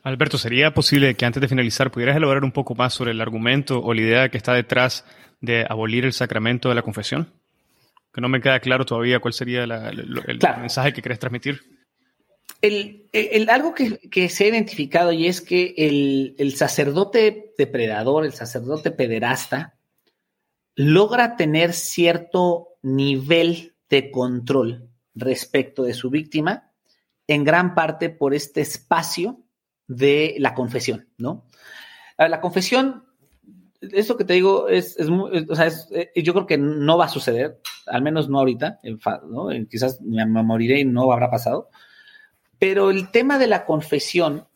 Alberto, ¿sería posible que antes de finalizar pudieras elaborar un poco más sobre el argumento o la idea que está detrás de abolir el sacramento de la confesión? Que no me queda claro todavía cuál sería el, mensaje que querés transmitir. El, algo que, se ha identificado y es que el, sacerdote depredador, el sacerdote pederasta, logra tener cierto nivel de control respecto de su víctima, en gran parte por este espacio de la confesión, ¿no? La confesión eso que te digo es, es, o sea, es, eh, yo creo que no va a suceder, al menos no ahorita, ¿no? Quizás me moriré y no habrá pasado, Pero el tema de la confesión,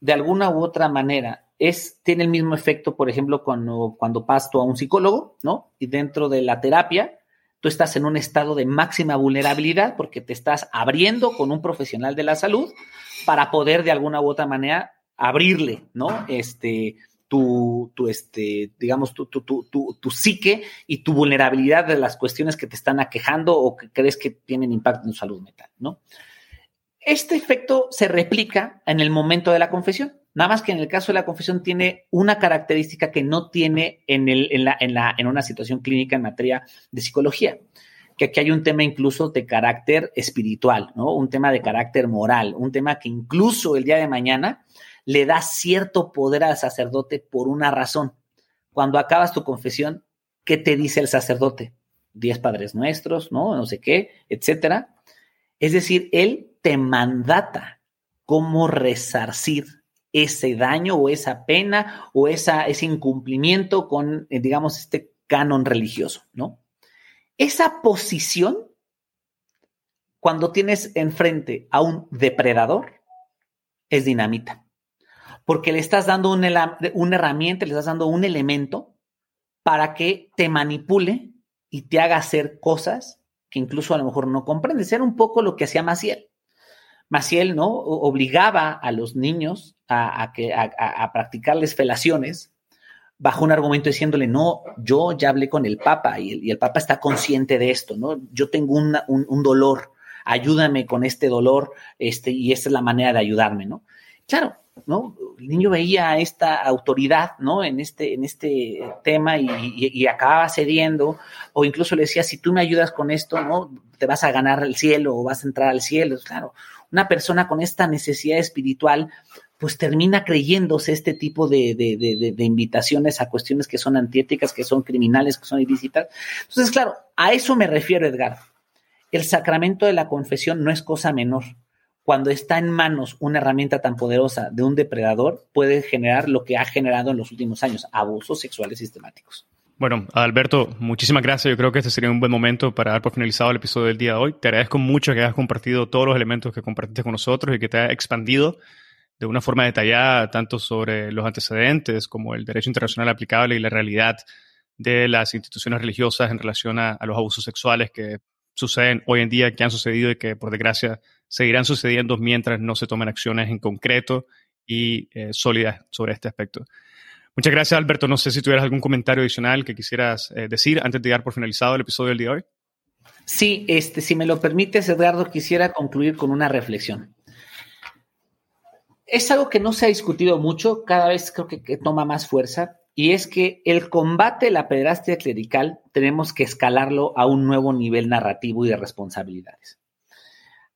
de alguna u otra manera, es, tiene el mismo efecto, por ejemplo, cuando, cuando vas a un psicólogo, ¿no? Y dentro de la terapia, tú estás en un estado de máxima vulnerabilidad porque te estás abriendo con un profesional de la salud para poder de alguna u otra manera abrirle, ¿no? Este, tu, este, digamos, tu, tu, tu, tu, psique y tu vulnerabilidad de las cuestiones que te están aquejando o que crees que tienen impacto en tu salud mental, ¿no? Este efecto se replica en el momento de la confesión. Nada más que en el caso de la confesión tiene una característica que no tiene en, el, en, la, en, la, en una situación clínica en materia de psicología que aquí hay un tema incluso de carácter espiritual, ¿no? Un tema de carácter moral, un tema que incluso el día de mañana le da cierto poder al sacerdote por una razón. Cuando acabas tu confesión, ¿qué te dice el sacerdote? Diez padres nuestros, ¿no? No sé qué, etcétera. Es decir, él te mandata cómo resarcir ese daño o esa pena o esa, ese incumplimiento con, eh, digamos, este canon religioso, ¿no? Esa posición, cuando tienes enfrente a un depredador, es dinamita, porque le estás dando una, herramienta, le estás dando un elemento para que te manipule y te haga hacer cosas que incluso a lo mejor no comprendes. Era un poco lo que hacía Maciel. Maciel, ¿no? Obligaba a los niños a, practicarles felaciones bajo un argumento diciéndole, no, yo ya hablé con el Papa y el, Papa está consciente de esto, ¿no? Yo tengo un, un, dolor, ayúdame con este dolor, este, y esta es la manera de ayudarme, ¿no? Claro, ¿no? El niño veía esta autoridad, ¿no? En este, en este tema y, acababa cediendo, o incluso le decía, si tú me ayudas con esto, ¿no? Te vas a ganar el cielo o vas a entrar al cielo. Claro, una persona con esta necesidad espiritual, pues termina creyéndose este tipo de, de, invitaciones a cuestiones que son antiéticas, que son criminales, que son ilícitas. Entonces, claro, a eso me refiero, Edgar. El sacramento de la confesión no es cosa menor. Cuando está en manos una herramienta tan poderosa de un depredador, puede generar lo que ha generado en los últimos años, abusos sexuales sistemáticos. Bueno, Alberto, muchísimas gracias. Yo creo que este sería un buen momento para dar por finalizado el episodio del día de hoy. Te agradezco mucho que hayas compartido todos los elementos que compartiste con nosotros y que te hayas expandido de una forma detallada tanto sobre los antecedentes como el derecho internacional aplicable y la realidad de las instituciones religiosas en relación a, los abusos sexuales que suceden hoy en día, que han sucedido y que por desgracia seguirán sucediendo mientras no se tomen acciones en concreto y eh, sólidas sobre este aspecto. Muchas gracias, Alberto. No sé si tuvieras algún comentario adicional que quisieras eh, decir antes de dar por finalizado el episodio del día de hoy. Sí, este, si me lo permites, Edgardo, quisiera concluir con una reflexión. Es algo que no se ha discutido mucho, cada vez creo que toma más fuerza, y es que el combate a la pederastia clerical tenemos que escalarlo a un nuevo nivel narrativo y de responsabilidades.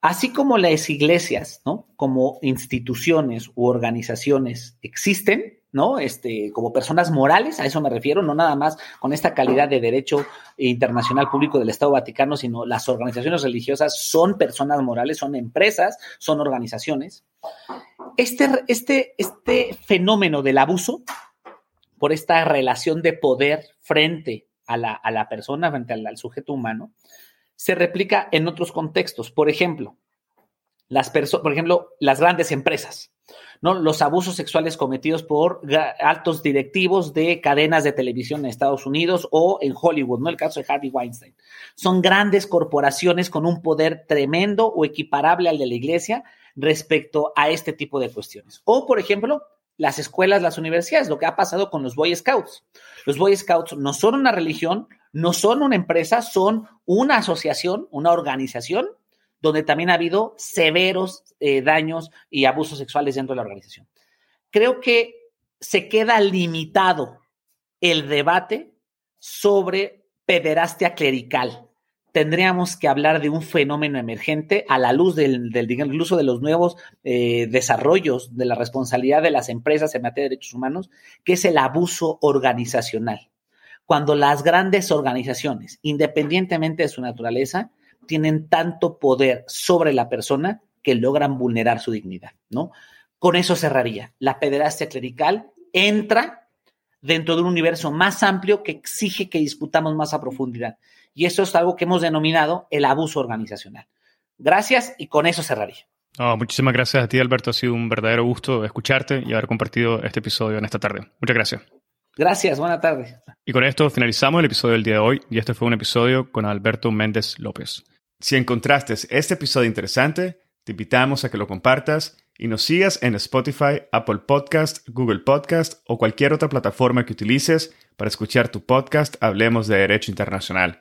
Así como las iglesias, ¿no? Como instituciones u organizaciones existen, ¿no? Este, como personas morales, a eso me refiero, no nada más con esta calidad de derecho internacional público del Estado Vaticano, sino las organizaciones religiosas son personas morales, son empresas, son organizaciones. Este, este, este fenómeno del abuso por esta relación de poder frente a la, persona, frente al, sujeto humano, se replica en otros contextos. Por ejemplo, las por ejemplo, las grandes empresas. ¿no? Los abusos sexuales cometidos por altos directivos de cadenas de televisión en Estados Unidos o en Hollywood, ¿no? El caso de Harvey Weinstein. Son grandes corporaciones con un poder tremendo o equiparable al de la iglesia respecto a este tipo de cuestiones. O, por ejemplo, las escuelas, las universidades, lo que ha pasado con los Boy Scouts. Los Boy Scouts no son una religión, no son una empresa, son una asociación, una organización donde también ha habido severos eh, daños y abusos sexuales dentro de la organización. Creo que se queda limitado el debate sobre pederastia clerical. Tendríamos que hablar de un fenómeno emergente a la luz del, incluso de los nuevos eh, desarrollos de la responsabilidad de las empresas en materia de derechos humanos, que es el abuso organizacional. Cuando las grandes organizaciones, independientemente de su naturaleza, tienen tanto poder sobre la persona que logran vulnerar su dignidad, ¿no? Con eso cerraría. La pederastia clerical entra dentro de un universo más amplio que exige que discutamos más a profundidad. Y eso es algo que hemos denominado el abuso organizacional. Gracias y con eso cerraría. muchísimas gracias a ti, Alberto. Ha sido un verdadero gusto escucharte y haber compartido este episodio en esta tarde. Muchas gracias. Gracias, buena tarde. Y con esto finalizamos el episodio del día de hoy y este fue un episodio con Alberto Méndez López. Si encontraste este episodio interesante, te invitamos a que lo compartas y nos sigas en Spotify, Apple Podcast, Google Podcast o cualquier otra plataforma que utilices para escuchar tu podcast Hablemos de Derecho Internacional,